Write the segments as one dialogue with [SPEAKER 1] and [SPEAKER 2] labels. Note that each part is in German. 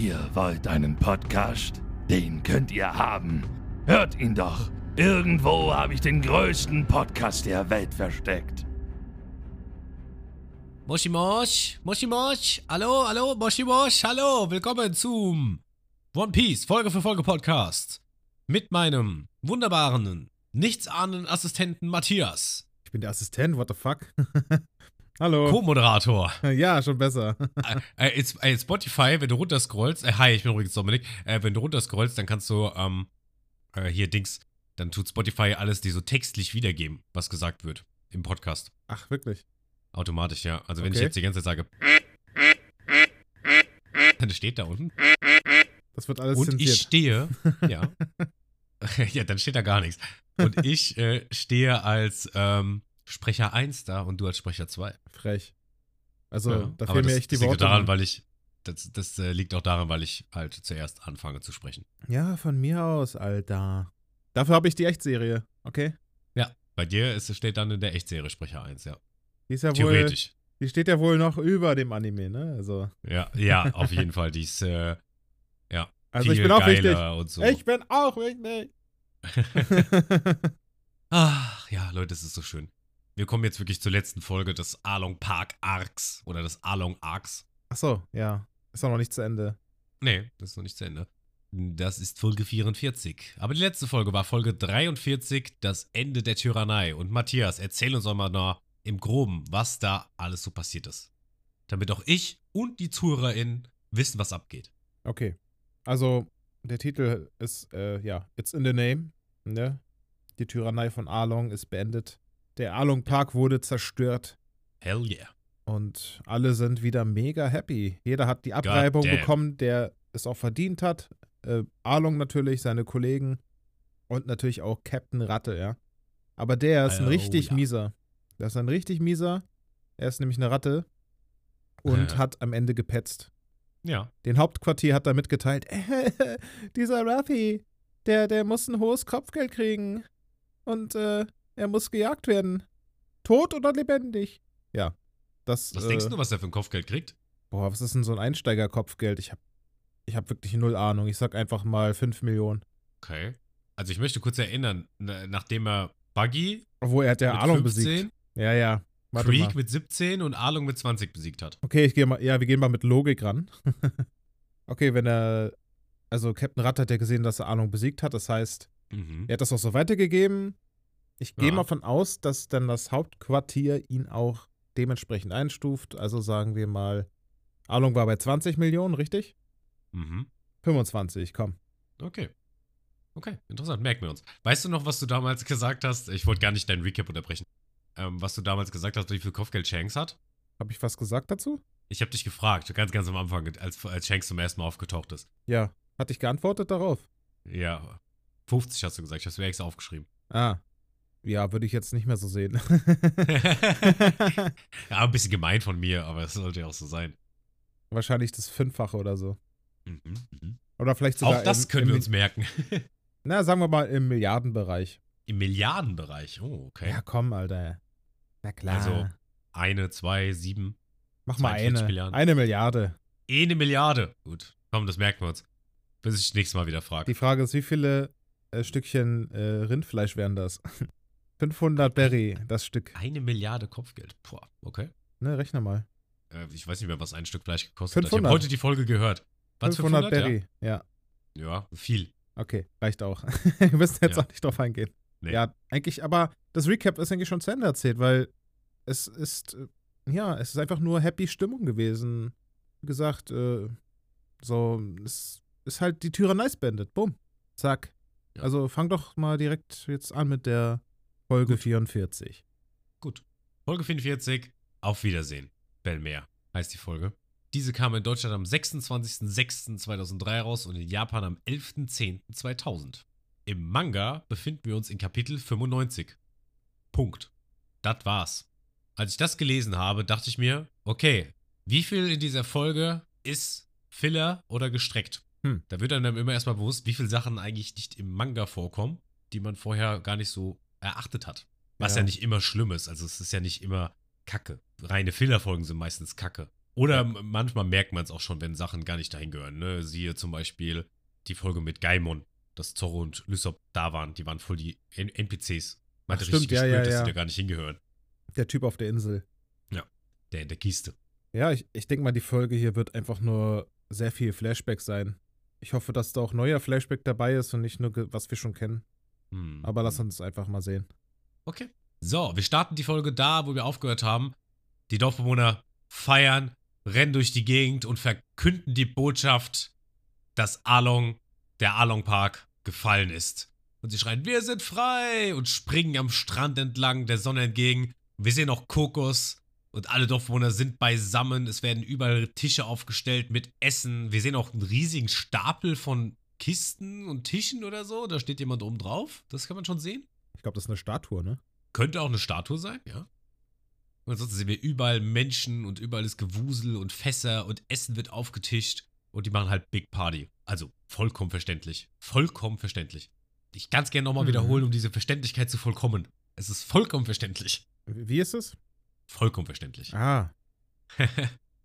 [SPEAKER 1] Ihr wollt einen Podcast? Den könnt ihr haben. Hört ihn doch. Irgendwo habe ich den größten Podcast der Welt versteckt.
[SPEAKER 2] Moshi Mosh, Moshi Mosh, hallo, hallo, Moshi Mosh, hallo, willkommen zum One Piece Folge für Folge Podcast mit meinem wunderbaren, nichtsahnenden Assistenten Matthias.
[SPEAKER 3] Ich bin der Assistent, what the fuck? Hallo.
[SPEAKER 2] Co-Moderator.
[SPEAKER 3] Ja, schon besser.
[SPEAKER 2] äh, äh, äh, Spotify, wenn du runterscrollst, äh, hi, ich bin übrigens Dominik, äh, wenn du runterscrollst, dann kannst du, ähm, äh, hier Dings, dann tut Spotify alles dir so textlich wiedergeben, was gesagt wird im Podcast.
[SPEAKER 3] Ach, wirklich?
[SPEAKER 2] Automatisch, ja. Also wenn ich
[SPEAKER 3] Okay.
[SPEAKER 2] jetzt die ganze Zeit sage, dann steht da unten.
[SPEAKER 3] Das wird alles
[SPEAKER 2] Und
[SPEAKER 3] zensiert.
[SPEAKER 2] ich stehe, ja. ja, dann steht da gar nichts. Und ich äh, stehe als ähm, Sprecher 1 da und du als Sprecher 2.
[SPEAKER 3] Frech. Also,
[SPEAKER 2] Ja,
[SPEAKER 3] da fehlen mir echt die
[SPEAKER 2] das liegt
[SPEAKER 3] Worte.
[SPEAKER 2] Daran,
[SPEAKER 3] Mann.
[SPEAKER 2] weil ich, das das äh, liegt auch daran, weil ich halt zuerst anfange zu sprechen.
[SPEAKER 3] ja, von mir aus, Alter. Dafür habe ich die Echtserie, okay?
[SPEAKER 2] Ja, bei dir ist, steht dann in der Echtserie Sprecher 1, ja.
[SPEAKER 3] Die ist ja wohl,
[SPEAKER 2] Theoretisch.
[SPEAKER 3] die steht ja wohl noch über dem Anime, ne? Also,
[SPEAKER 2] Ja, ja, auf jeden Fall. Die ist, äh, ja,
[SPEAKER 3] also ich bin auch wichtig.
[SPEAKER 2] so.
[SPEAKER 3] Ich bin auch wichtig.
[SPEAKER 2] Ach, ja, Leute, es ist so schön. Wir kommen jetzt wirklich zur letzten Folge des Along Park Arcs oder des Along Arcs.
[SPEAKER 3] Ach so, ja. Ist auch noch nicht zu Ende.
[SPEAKER 2] Nee, das ist noch nicht zu Ende. Das ist Folge 44. Aber die letzte Folge war Folge 43, das Ende der Tyrannei. Und Matthias, erzähl uns doch mal noch im Groben, was da alles so passiert ist. Damit auch ich und die ZuhörerInnen wissen, was abgeht.
[SPEAKER 3] Okay. Also, der Titel ist, äh, ja, It's in the Name, ne? Die Tyrannei von Arlong ist beendet. Der Arlong Park wurde zerstört.
[SPEAKER 2] Hell yeah.
[SPEAKER 3] Und alle sind wieder mega happy. Jeder hat die Abreibung bekommen, der es auch verdient hat. Äh, Arlong natürlich, seine Kollegen und natürlich auch Captain Ratte, ja. Aber der ist ein
[SPEAKER 2] Oh,
[SPEAKER 3] richtig
[SPEAKER 2] ja.
[SPEAKER 3] mieser. Der ist ein richtig mieser. Er ist nämlich eine Ratte und
[SPEAKER 2] Äh.
[SPEAKER 3] hat am Ende gepetzt.
[SPEAKER 2] Ja.
[SPEAKER 3] Den Hauptquartier hat er mitgeteilt, dieser Ruffy, der, der muss ein hohes Kopfgeld kriegen. Und äh, er muss gejagt werden. Tot oder lebendig? Ja. Das,
[SPEAKER 2] Was
[SPEAKER 3] äh,
[SPEAKER 2] denkst du, was er für ein Kopfgeld kriegt?
[SPEAKER 3] Boah, was ist denn so ein Einsteigerkopfgeld? Ich hab, ich hab wirklich null Ahnung. Ich sag einfach mal 5 Millionen.
[SPEAKER 2] Okay. Also ich möchte kurz erinnern, na- nachdem er Buggy
[SPEAKER 3] Obwohl, er hat ja
[SPEAKER 2] 15,
[SPEAKER 3] besiegt. Ja, ja. Warte
[SPEAKER 2] Creek
[SPEAKER 3] mal.
[SPEAKER 2] mit 17 und Arlong mit 20 besiegt hat.
[SPEAKER 3] Okay, ich gehe mal, ja, wir gehen mal mit Logik ran. okay, wenn er, also Captain Ratte hat ja gesehen, dass er Arlong besiegt hat. Das heißt,
[SPEAKER 2] Mhm.
[SPEAKER 3] Er hat das auch so weitergegeben. Ich gehe
[SPEAKER 2] Ja.
[SPEAKER 3] mal von aus, dass dann das Hauptquartier ihn auch dementsprechend einstuft. Also sagen wir mal, Arlong war bei 20 Millionen, richtig?
[SPEAKER 2] Mhm.
[SPEAKER 3] 25, komm.
[SPEAKER 2] Okay. Okay, interessant, merken wir uns. Weißt du noch, was du damals gesagt hast? Ich wollte gar nicht deinen Recap unterbrechen. Ähm, was du damals gesagt hast, wie viel Kopfgeld Shanks hat?
[SPEAKER 3] Habe ich was gesagt dazu?
[SPEAKER 2] Ich habe dich gefragt, ganz, ganz am Anfang, als, als Shanks zum ersten Mal aufgetaucht ist.
[SPEAKER 3] Ja. Hatte ich geantwortet darauf?
[SPEAKER 2] Ja, 50 hast du gesagt, ich habe es mir extra aufgeschrieben.
[SPEAKER 3] Ah. Ja, würde ich jetzt nicht mehr so sehen.
[SPEAKER 2] ja, ein bisschen gemein von mir, aber es sollte ja auch so sein.
[SPEAKER 3] Wahrscheinlich das Fünffache oder so.
[SPEAKER 2] Mhm, mhm.
[SPEAKER 3] Oder vielleicht sogar
[SPEAKER 2] Auch das
[SPEAKER 3] im,
[SPEAKER 2] können
[SPEAKER 3] im,
[SPEAKER 2] wir uns merken.
[SPEAKER 3] Na, sagen wir mal im Milliardenbereich.
[SPEAKER 2] Im Milliardenbereich. Oh, okay.
[SPEAKER 3] Ja, komm, Alter. Na klar.
[SPEAKER 2] Also, Eine, zwei, sieben.
[SPEAKER 3] Mach mal
[SPEAKER 2] 42
[SPEAKER 3] eine.
[SPEAKER 2] Milliarden.
[SPEAKER 3] Eine Milliarde.
[SPEAKER 2] Eine Milliarde. Gut, komm, das merken wir uns. Bis ich das nächste Mal wieder frage.
[SPEAKER 3] Die Frage ist, wie viele äh, Stückchen äh, Rindfleisch wären das? 500 Berry, das Stück.
[SPEAKER 2] Eine Milliarde Kopfgeld. Boah, okay.
[SPEAKER 3] Ne, rechne mal.
[SPEAKER 2] Äh, ich weiß nicht mehr, was ein Stück Fleisch gekostet hat. Ich
[SPEAKER 3] 500.
[SPEAKER 2] habe heute die Folge gehört. Was
[SPEAKER 3] 500,
[SPEAKER 2] 500
[SPEAKER 3] Berry, ja.
[SPEAKER 2] Ja? ja, viel.
[SPEAKER 3] Okay, reicht auch. Wir müssen jetzt
[SPEAKER 2] Ja.
[SPEAKER 3] auch nicht drauf eingehen.
[SPEAKER 2] Nee.
[SPEAKER 3] Ja, eigentlich, aber das Recap ist eigentlich schon zu Ende erzählt, weil es ist, äh, ja, es ist einfach nur happy Stimmung gewesen. Wie gesagt, äh, so, es ist halt die Tyrannei beendet. Bumm. Zack.
[SPEAKER 2] Ja.
[SPEAKER 3] Also fang doch mal direkt jetzt an mit der Folge 44.
[SPEAKER 2] Gut. Folge 44. Auf Wiedersehen. Belmer heißt die Folge. Diese kam in Deutschland am 26.06.2003 raus und in Japan am 11.10.2000. Im Manga befinden wir uns in Kapitel 95. Punkt. Das war's. Als ich das gelesen habe, dachte ich mir, okay, wie viel in dieser Folge ist Filler oder gestreckt?
[SPEAKER 3] Hm.
[SPEAKER 2] Da wird einem immer erstmal bewusst, wie viele Sachen eigentlich nicht im Manga vorkommen, die man vorher gar nicht so erachtet hat. Was ja,
[SPEAKER 3] Ja.
[SPEAKER 2] nicht immer schlimm ist. Also es ist ja nicht immer Kacke. Reine Fillerfolgen sind meistens Kacke. Oder
[SPEAKER 3] Ja.
[SPEAKER 2] manchmal merkt man es auch schon, wenn Sachen gar nicht dahin gehören. Ne? Siehe zum Beispiel die Folge mit Gaimon, dass Zorro und Lysop da waren. Die waren voll die N NPCs. Man
[SPEAKER 3] Ach,
[SPEAKER 2] hat richtig
[SPEAKER 3] ja,
[SPEAKER 2] gespürt,
[SPEAKER 3] ja,
[SPEAKER 2] dass
[SPEAKER 3] ja.
[SPEAKER 2] die da gar nicht hingehören.
[SPEAKER 3] Der Typ auf der Insel.
[SPEAKER 2] Der in der Kiste.
[SPEAKER 3] Ja, ich, ich denke mal, die Folge hier wird einfach nur sehr viel Flashback sein. Ich hoffe, dass da auch neuer Flashback dabei ist und nicht nur, was wir schon kennen.
[SPEAKER 2] Hm.
[SPEAKER 3] Aber lass uns einfach mal sehen.
[SPEAKER 2] Okay. So, wir starten die Folge da, wo wir aufgehört haben. Die Dorfbewohner feiern, rennen durch die Gegend und verkünden die Botschaft, dass Along, der Along Park, gefallen ist. Und sie schreien, wir sind frei und springen am Strand entlang der Sonne entgegen. Wir sehen auch Kokos und alle Dorfbewohner sind beisammen. Es werden überall Tische aufgestellt mit Essen. Wir sehen auch einen riesigen Stapel von Kisten und Tischen oder so. Da steht jemand oben drauf. Das kann man schon sehen.
[SPEAKER 3] Ich glaube, das ist eine Statue, ne?
[SPEAKER 2] Könnte auch eine Statue sein, ja. Und ansonsten sehen wir überall Menschen und überall ist Gewusel und Fässer und Essen wird aufgetischt und die machen halt Big Party. Also vollkommen verständlich. Vollkommen verständlich. Ich ganz gerne nochmal
[SPEAKER 3] Mhm.
[SPEAKER 2] wiederholen, um diese Verständlichkeit zu vollkommen. Es ist vollkommen verständlich.
[SPEAKER 3] Wie ist es?
[SPEAKER 2] Vollkommen verständlich.
[SPEAKER 3] Ah,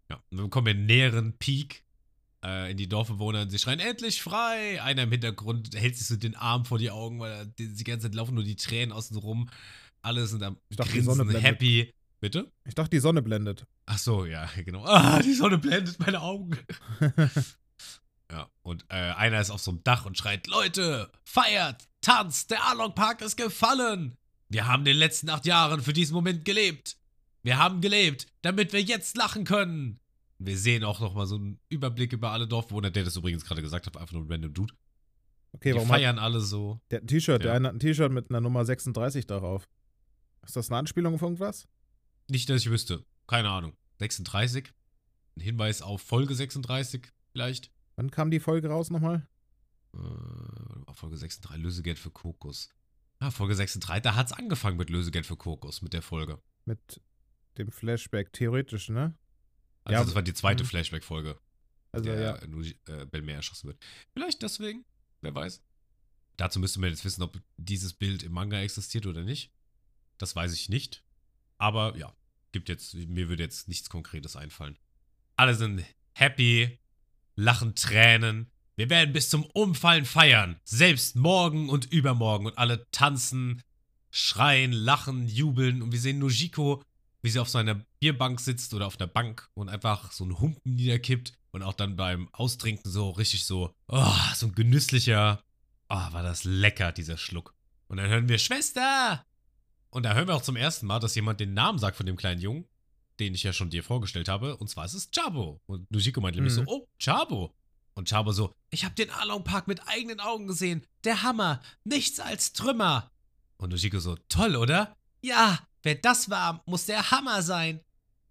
[SPEAKER 2] ja, und dann kommen wir einen näheren Peak äh, in die Dorfbewohner und sie schreien endlich frei. Einer im Hintergrund hält sich so den Arm vor die Augen, weil die, die ganze Zeit laufen nur die Tränen außen rum. Alle sind am
[SPEAKER 3] Ich dachte, die Sonne
[SPEAKER 2] Grinsen,
[SPEAKER 3] blendet.
[SPEAKER 2] happy. Bitte?
[SPEAKER 3] ich dachte, die Sonne blendet.
[SPEAKER 2] Ach so, ja, genau. Ah, die Sonne blendet meine Augen. ja, und äh, einer ist auf so einem Dach und schreit: Leute, feiert, tanzt, der Along Park ist gefallen. Wir haben in den letzten acht Jahren für diesen Moment gelebt. Wir haben gelebt, damit wir jetzt lachen können. Wir sehen auch nochmal so einen Überblick über alle Dorfbewohner, der das übrigens gerade gesagt hat, einfach nur ein random Dude.
[SPEAKER 3] Okay,
[SPEAKER 2] Die
[SPEAKER 3] warum hat
[SPEAKER 2] feiern alle so.
[SPEAKER 3] der ein T-Shirt? Der
[SPEAKER 2] Ja.
[SPEAKER 3] eine hat ein T-Shirt mit einer Nummer 36 darauf. Ist das eine Anspielung auf irgendwas?
[SPEAKER 2] Nicht, dass ich wüsste. Keine Ahnung. 36. Ein Hinweis auf Folge 36 vielleicht.
[SPEAKER 3] Wann kam die Folge raus nochmal?
[SPEAKER 2] Äh, Folge 36, Lösegeld für Kokos. Ah, Folge 36, da hat's angefangen mit Lösegeld für Kokos, mit der Folge.
[SPEAKER 3] Mit dem Flashback, theoretisch, ne?
[SPEAKER 2] Also
[SPEAKER 3] Ja,
[SPEAKER 2] das war die zweite
[SPEAKER 3] mhm.
[SPEAKER 2] Flashback-Folge,
[SPEAKER 3] Also
[SPEAKER 2] der
[SPEAKER 3] ja.
[SPEAKER 2] nur äh, Belmer erschossen wird. Vielleicht deswegen, wer weiß. Dazu müsste man jetzt wissen, ob dieses Bild im Manga existiert oder nicht. Das weiß ich nicht. Aber ja, gibt jetzt, mir würde jetzt nichts Konkretes einfallen. Alle sind happy, lachen Tränen. Wir werden bis zum Umfallen feiern. Selbst morgen und übermorgen. Und alle tanzen, schreien, lachen, jubeln. Und wir sehen Nojiko, wie sie auf so einer Bierbank sitzt oder auf einer Bank und einfach so einen Humpen niederkippt. Und auch dann beim Austrinken so richtig so, oh, so ein genüsslicher, oh, war das lecker, dieser Schluck. Und dann hören wir Schwester! Und da hören wir auch zum ersten Mal, dass jemand den Namen sagt von dem kleinen Jungen, den ich ja schon dir vorgestellt habe. Und zwar ist es Chabo. Und Nujiko meint nämlich
[SPEAKER 3] Mhm.
[SPEAKER 2] so, oh, Chabo. Und Chabo so, ich habe den Along Park mit eigenen Augen gesehen. Der Hammer. Nichts als Trümmer. Und Nujiko so, toll, oder? Ja, wer das war, muss der Hammer sein.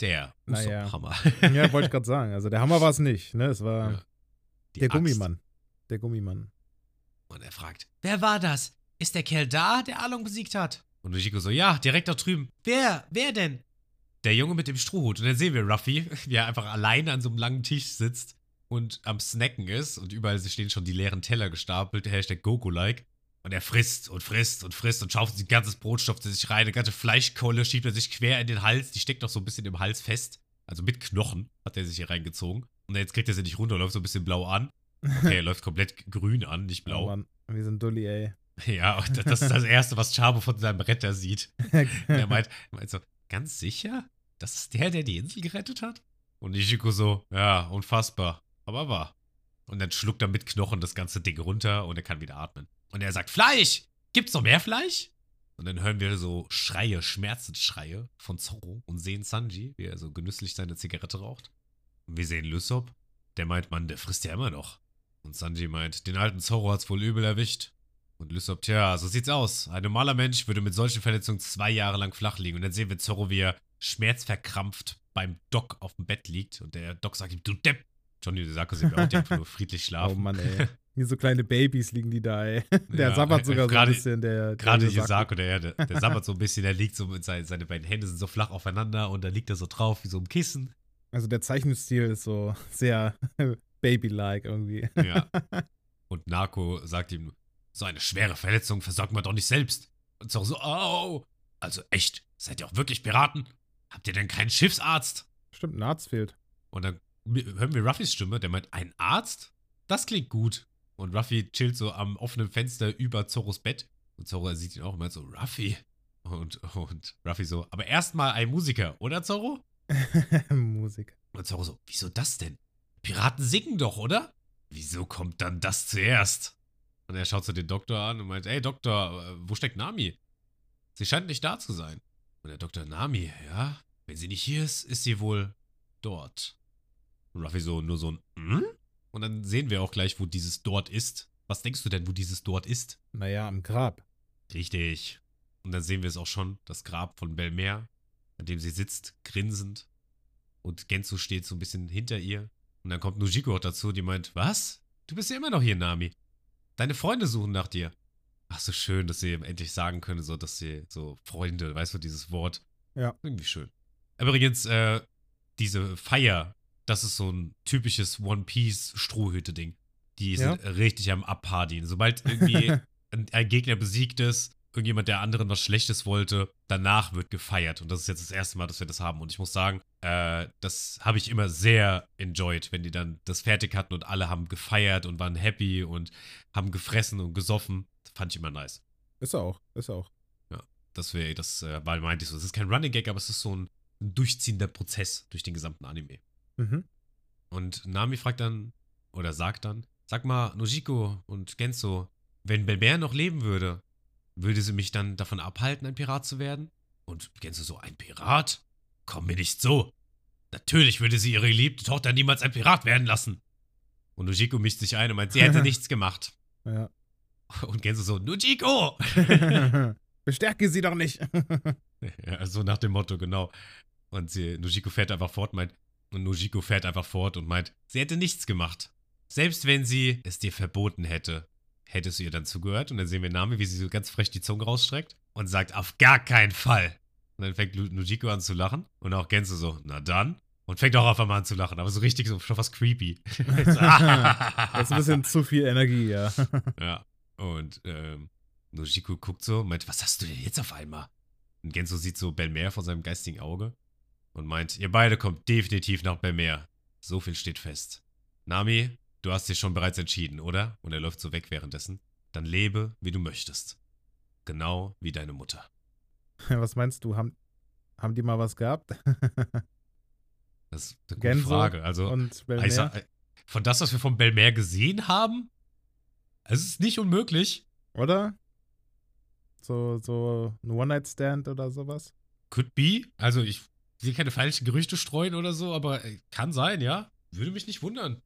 [SPEAKER 2] Der
[SPEAKER 3] Naja.
[SPEAKER 2] Hammer.
[SPEAKER 3] ja, wollte ich gerade sagen. Also der Hammer war es nicht, ne? Es war
[SPEAKER 2] Ja.
[SPEAKER 3] Der
[SPEAKER 2] Axt.
[SPEAKER 3] Gummimann. Der Gummimann.
[SPEAKER 2] Und er fragt, wer war das? Ist der Kerl da, der Along besiegt hat? Und Nojiko so, ja, direkt da drüben. Wer? Wer denn? Der Junge mit dem Strohhut. Und dann sehen wir Ruffy, wie er einfach alleine an so einem langen Tisch sitzt und am Snacken ist. Und überall stehen schon die leeren Teller gestapelt, Hashtag Goku-like. Und er frisst und frisst und frisst und schaufelt sich ein ganzes Brot, stopft sich rein, eine ganze Fleischkolle schiebt er sich quer in den Hals. Die steckt noch so ein bisschen im Hals fest. Also mit Knochen hat er sich hier reingezogen. Und jetzt kriegt er sie nicht runter, läuft so ein bisschen blau an. Okay, er läuft komplett grün an, nicht
[SPEAKER 3] Oh
[SPEAKER 2] blau.
[SPEAKER 3] Mann, wir sind Dulli, ey.
[SPEAKER 2] Ja, und das ist das Erste, was Chabo von seinem Retter sieht. Und er meint, meint so, ganz sicher? Das ist der, der die Insel gerettet hat? Und Ichiko so, ja, unfassbar, aber wahr. Und dann schluckt er mit Knochen das ganze Ding runter und er kann wieder atmen. Und er sagt, Fleisch! Gibt's noch mehr Fleisch? Und dann hören wir so Schreie, Schmerzensschreie von Zorro und sehen Sanji, wie er so genüsslich seine Zigarette raucht. Und wir sehen Lysop, der meint, Mann, der frisst ja immer noch. Und Sanji meint, den alten Zorro hat's wohl übel erwischt. Und Lysop, tja, so sieht's aus. Ein normaler Mensch würde mit solchen Verletzungen zwei Jahre lang flach liegen. Und dann sehen wir Zorro, wie er schmerzverkrampft beim Doc auf dem Bett liegt. Und der Doc sagt ihm, du Depp. Johnny sehen wir auch, der nur friedlich
[SPEAKER 3] Oh
[SPEAKER 2] schlafen.
[SPEAKER 3] Mann, ey. Wie so kleine Babys liegen die da, ey. Der
[SPEAKER 2] Ja,
[SPEAKER 3] sabbert sogar so
[SPEAKER 2] gerade-
[SPEAKER 3] ein bisschen, der.
[SPEAKER 2] Gerade.
[SPEAKER 3] Yosako,
[SPEAKER 2] der, der, der sabbert so ein bisschen, der liegt so mit seinen, seine beiden Hände sind so flach aufeinander und da liegt er so drauf wie so ein Kissen.
[SPEAKER 3] Also der Zeichenstil ist so sehr baby-like irgendwie.
[SPEAKER 2] Ja. Und Narco sagt ihm, so eine schwere Verletzung versorgt man doch nicht selbst. Und Zorro so, oh, also echt, seid ihr auch wirklich Piraten? Habt ihr denn keinen Schiffsarzt?
[SPEAKER 3] Stimmt, ein Arzt fehlt.
[SPEAKER 2] Und dann hören wir Ruffys Stimme, der meint, ein Arzt? Das klingt gut. Und Ruffy chillt so am offenen Fenster über Zorros Bett. Und Zorro sieht ihn auch meint so, Ruffy. Und, und Ruffy so, aber erstmal ein Musiker, oder Zorro?
[SPEAKER 3] Musik.
[SPEAKER 2] Und Zorro so, wieso das denn? Piraten singen doch, oder? Wieso kommt dann das zuerst? Und er schaut so den Doktor an und meint, ey Doktor, äh, wo steckt Nami? Sie scheint nicht da zu sein. Und der Doktor, Nami, ja? Wenn sie nicht hier ist, ist sie wohl dort. Und Ruffy so, nur so ein, hm? Und dann sehen wir auch gleich, wo dieses dort ist. Was denkst du denn, wo dieses dort ist?
[SPEAKER 3] Naja, am Grab.
[SPEAKER 2] Richtig. Und dann sehen wir es auch schon, das Grab von Belmer, an dem sie sitzt, grinsend. Und Genzo steht so ein bisschen hinter ihr. Und dann kommt Nujiko auch dazu, die meint, was? Du bist ja immer noch hier, Nami. Deine Freunde suchen nach dir. Ach, so schön, dass sie endlich sagen können, so, dass sie so Freunde, weißt du, dieses Wort.
[SPEAKER 3] Ja.
[SPEAKER 2] Irgendwie schön. Übrigens, äh, diese Feier, das ist so ein typisches One Piece Strohhüte-Ding. Die sind
[SPEAKER 3] Ja.
[SPEAKER 2] richtig am Abpartien. Sobald irgendwie ein, Gegner besiegt ist, irgendjemand, der anderen was Schlechtes wollte, danach wird gefeiert. Und das ist jetzt das erste Mal, dass wir das haben. Und ich muss sagen, äh, das habe ich immer sehr enjoyed, wenn die dann das fertig hatten und alle haben gefeiert und waren happy und haben gefressen und gesoffen. Das fand ich immer nice.
[SPEAKER 3] Ist auch, ist auch.
[SPEAKER 2] Das wäre, das äh, war, meinte ich so. Es ist kein Running Gag, aber es ist so ein, ein durchziehender Prozess durch den gesamten Anime.
[SPEAKER 3] Mhm.
[SPEAKER 2] Und Nami fragt dann, oder sagt dann, sag mal, Nojiko und Genzo, wenn Belmer noch leben würde, würde sie mich dann davon abhalten, ein Pirat zu werden? Und Genzo so, ein Pirat? Komm mir nicht so. Natürlich würde sie ihre geliebte Tochter niemals ein Pirat werden lassen. Und Nojiko mischt sich ein und meint, sie hätte nichts gemacht.
[SPEAKER 3] Ja.
[SPEAKER 2] Und Genzo so, Nojiko!
[SPEAKER 3] Bestärke sie doch nicht.
[SPEAKER 2] Ja, so nach dem Motto, genau. Und sie, Nojiko fährt einfach fort, meint, und Nojiko fährt einfach fort und meint, sie hätte nichts gemacht. Selbst wenn sie es dir verboten hätte, hättest du ihr dann zugehört. Und dann sehen wir Nami, wie sie so ganz frech die Zunge rausstreckt und sagt, auf gar keinen Fall. Und dann fängt Nojiko an zu lachen und auch Genzo so, na dann. Und fängt auch auf einmal an zu lachen, aber so richtig, so schon fast creepy. So,
[SPEAKER 3] Das ist ein bisschen zu viel Energie, ja.
[SPEAKER 2] ja. Und ähm, Nojiko guckt so und meint, was hast du denn jetzt auf einmal? Und Genzo sieht so Belmer vor seinem geistigen Auge und meint, ihr beide kommt definitiv nach Belmer. So viel steht fest. Nami, du hast dich schon bereits entschieden, oder? Und er läuft so weg währenddessen. Dann lebe, wie du möchtest. Genau wie deine Mutter.
[SPEAKER 3] Was meinst du? Haben, haben die mal was gehabt?
[SPEAKER 2] Das ist eine gute
[SPEAKER 3] Genso
[SPEAKER 2] Frage. Also,
[SPEAKER 3] Und
[SPEAKER 2] sag, äh, von das, was wir von Belmer gesehen haben, es ist nicht unmöglich.
[SPEAKER 3] Oder? So, so ein One-Night-Stand oder sowas?
[SPEAKER 2] Could be. Also ich will keine falschen Gerüchte streuen oder so, aber äh, kann sein, ja. Würde mich nicht wundern.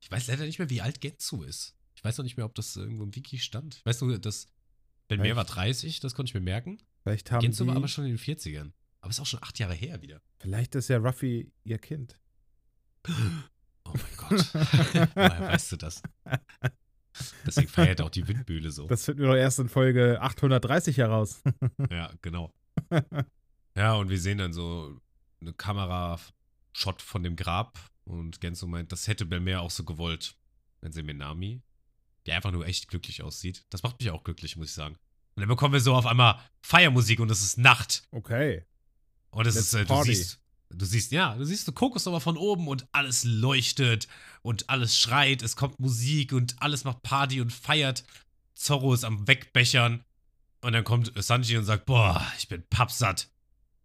[SPEAKER 2] Ich weiß leider nicht mehr, wie alt Genzu ist. Ich weiß noch nicht mehr, ob das irgendwo im Wiki stand. Ich weiß nur, dass Ben Mehr
[SPEAKER 3] Echt?
[SPEAKER 2] war 30, das konnte ich mir merken.
[SPEAKER 3] Vielleicht haben
[SPEAKER 2] Genzu
[SPEAKER 3] die,
[SPEAKER 2] war aber schon in den 40ern. Aber ist auch schon acht Jahre her wieder.
[SPEAKER 3] Vielleicht ist ja Ruffy ihr Kind.
[SPEAKER 2] Oh mein Gott. Woher weißt du das? Deswegen feiert auch die Windmühle so.
[SPEAKER 3] Das finden wir doch erst in Folge 830 heraus.
[SPEAKER 2] Ja, genau. Ja, und wir sehen dann so eine Kamera-Shot von dem Grab und Genzo meint, das hätte Belmer auch so gewollt. Dann sehen wir Nami, der einfach nur echt glücklich aussieht. Das macht mich auch glücklich, muss ich sagen. Und dann bekommen wir so auf einmal Feiermusik und es ist Nacht.
[SPEAKER 3] Okay.
[SPEAKER 2] Und es
[SPEAKER 3] Let's
[SPEAKER 2] ist, äh, du siehst, du siehst, ja, du siehst so Kokos aber von oben und alles leuchtet und alles schreit, es kommt Musik und alles macht Party und feiert. Zorro ist am Wegbechern und dann kommt Sanji und sagt, boah, ich bin pappsatt.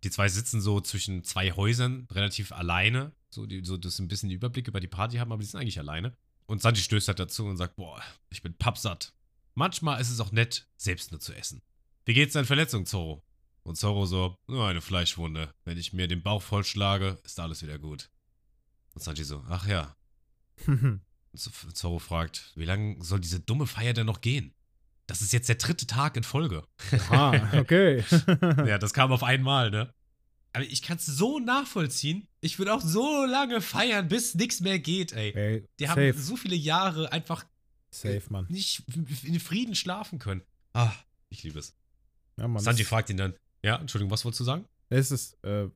[SPEAKER 2] Die zwei sitzen so zwischen zwei Häusern, relativ alleine, so, die, so das ein bisschen Überblick über die Party haben, aber die sind eigentlich alleine. Und Sanji stößt halt dazu und sagt, boah, ich bin pappsatt. Manchmal ist es auch nett, selbst nur zu essen. Wie geht's deinen Verletzungen, Zorro? Und Zorro so, nur eine Fleischwunde. Wenn ich mir den Bauch vollschlage, ist alles wieder gut. Und Sanji so, ach ja. Und Z- Zorro fragt, wie lange soll diese dumme Feier denn noch gehen? Das ist jetzt der dritte Tag in Folge.
[SPEAKER 3] ah, okay.
[SPEAKER 2] ja, das kam auf einmal, ne? Aber ich kann es so nachvollziehen. Ich würde auch so lange feiern, bis nichts mehr geht, ey.
[SPEAKER 3] Ey,
[SPEAKER 2] Die
[SPEAKER 3] safe,
[SPEAKER 2] haben so viele Jahre einfach
[SPEAKER 3] safe, Mann.
[SPEAKER 2] nicht in Frieden schlafen können. Ah, ich liebe es.
[SPEAKER 3] Ja, Mann.
[SPEAKER 2] Sanji fragt ihn dann, ja, Entschuldigung, was wolltest du sagen?
[SPEAKER 3] Es ist, äh,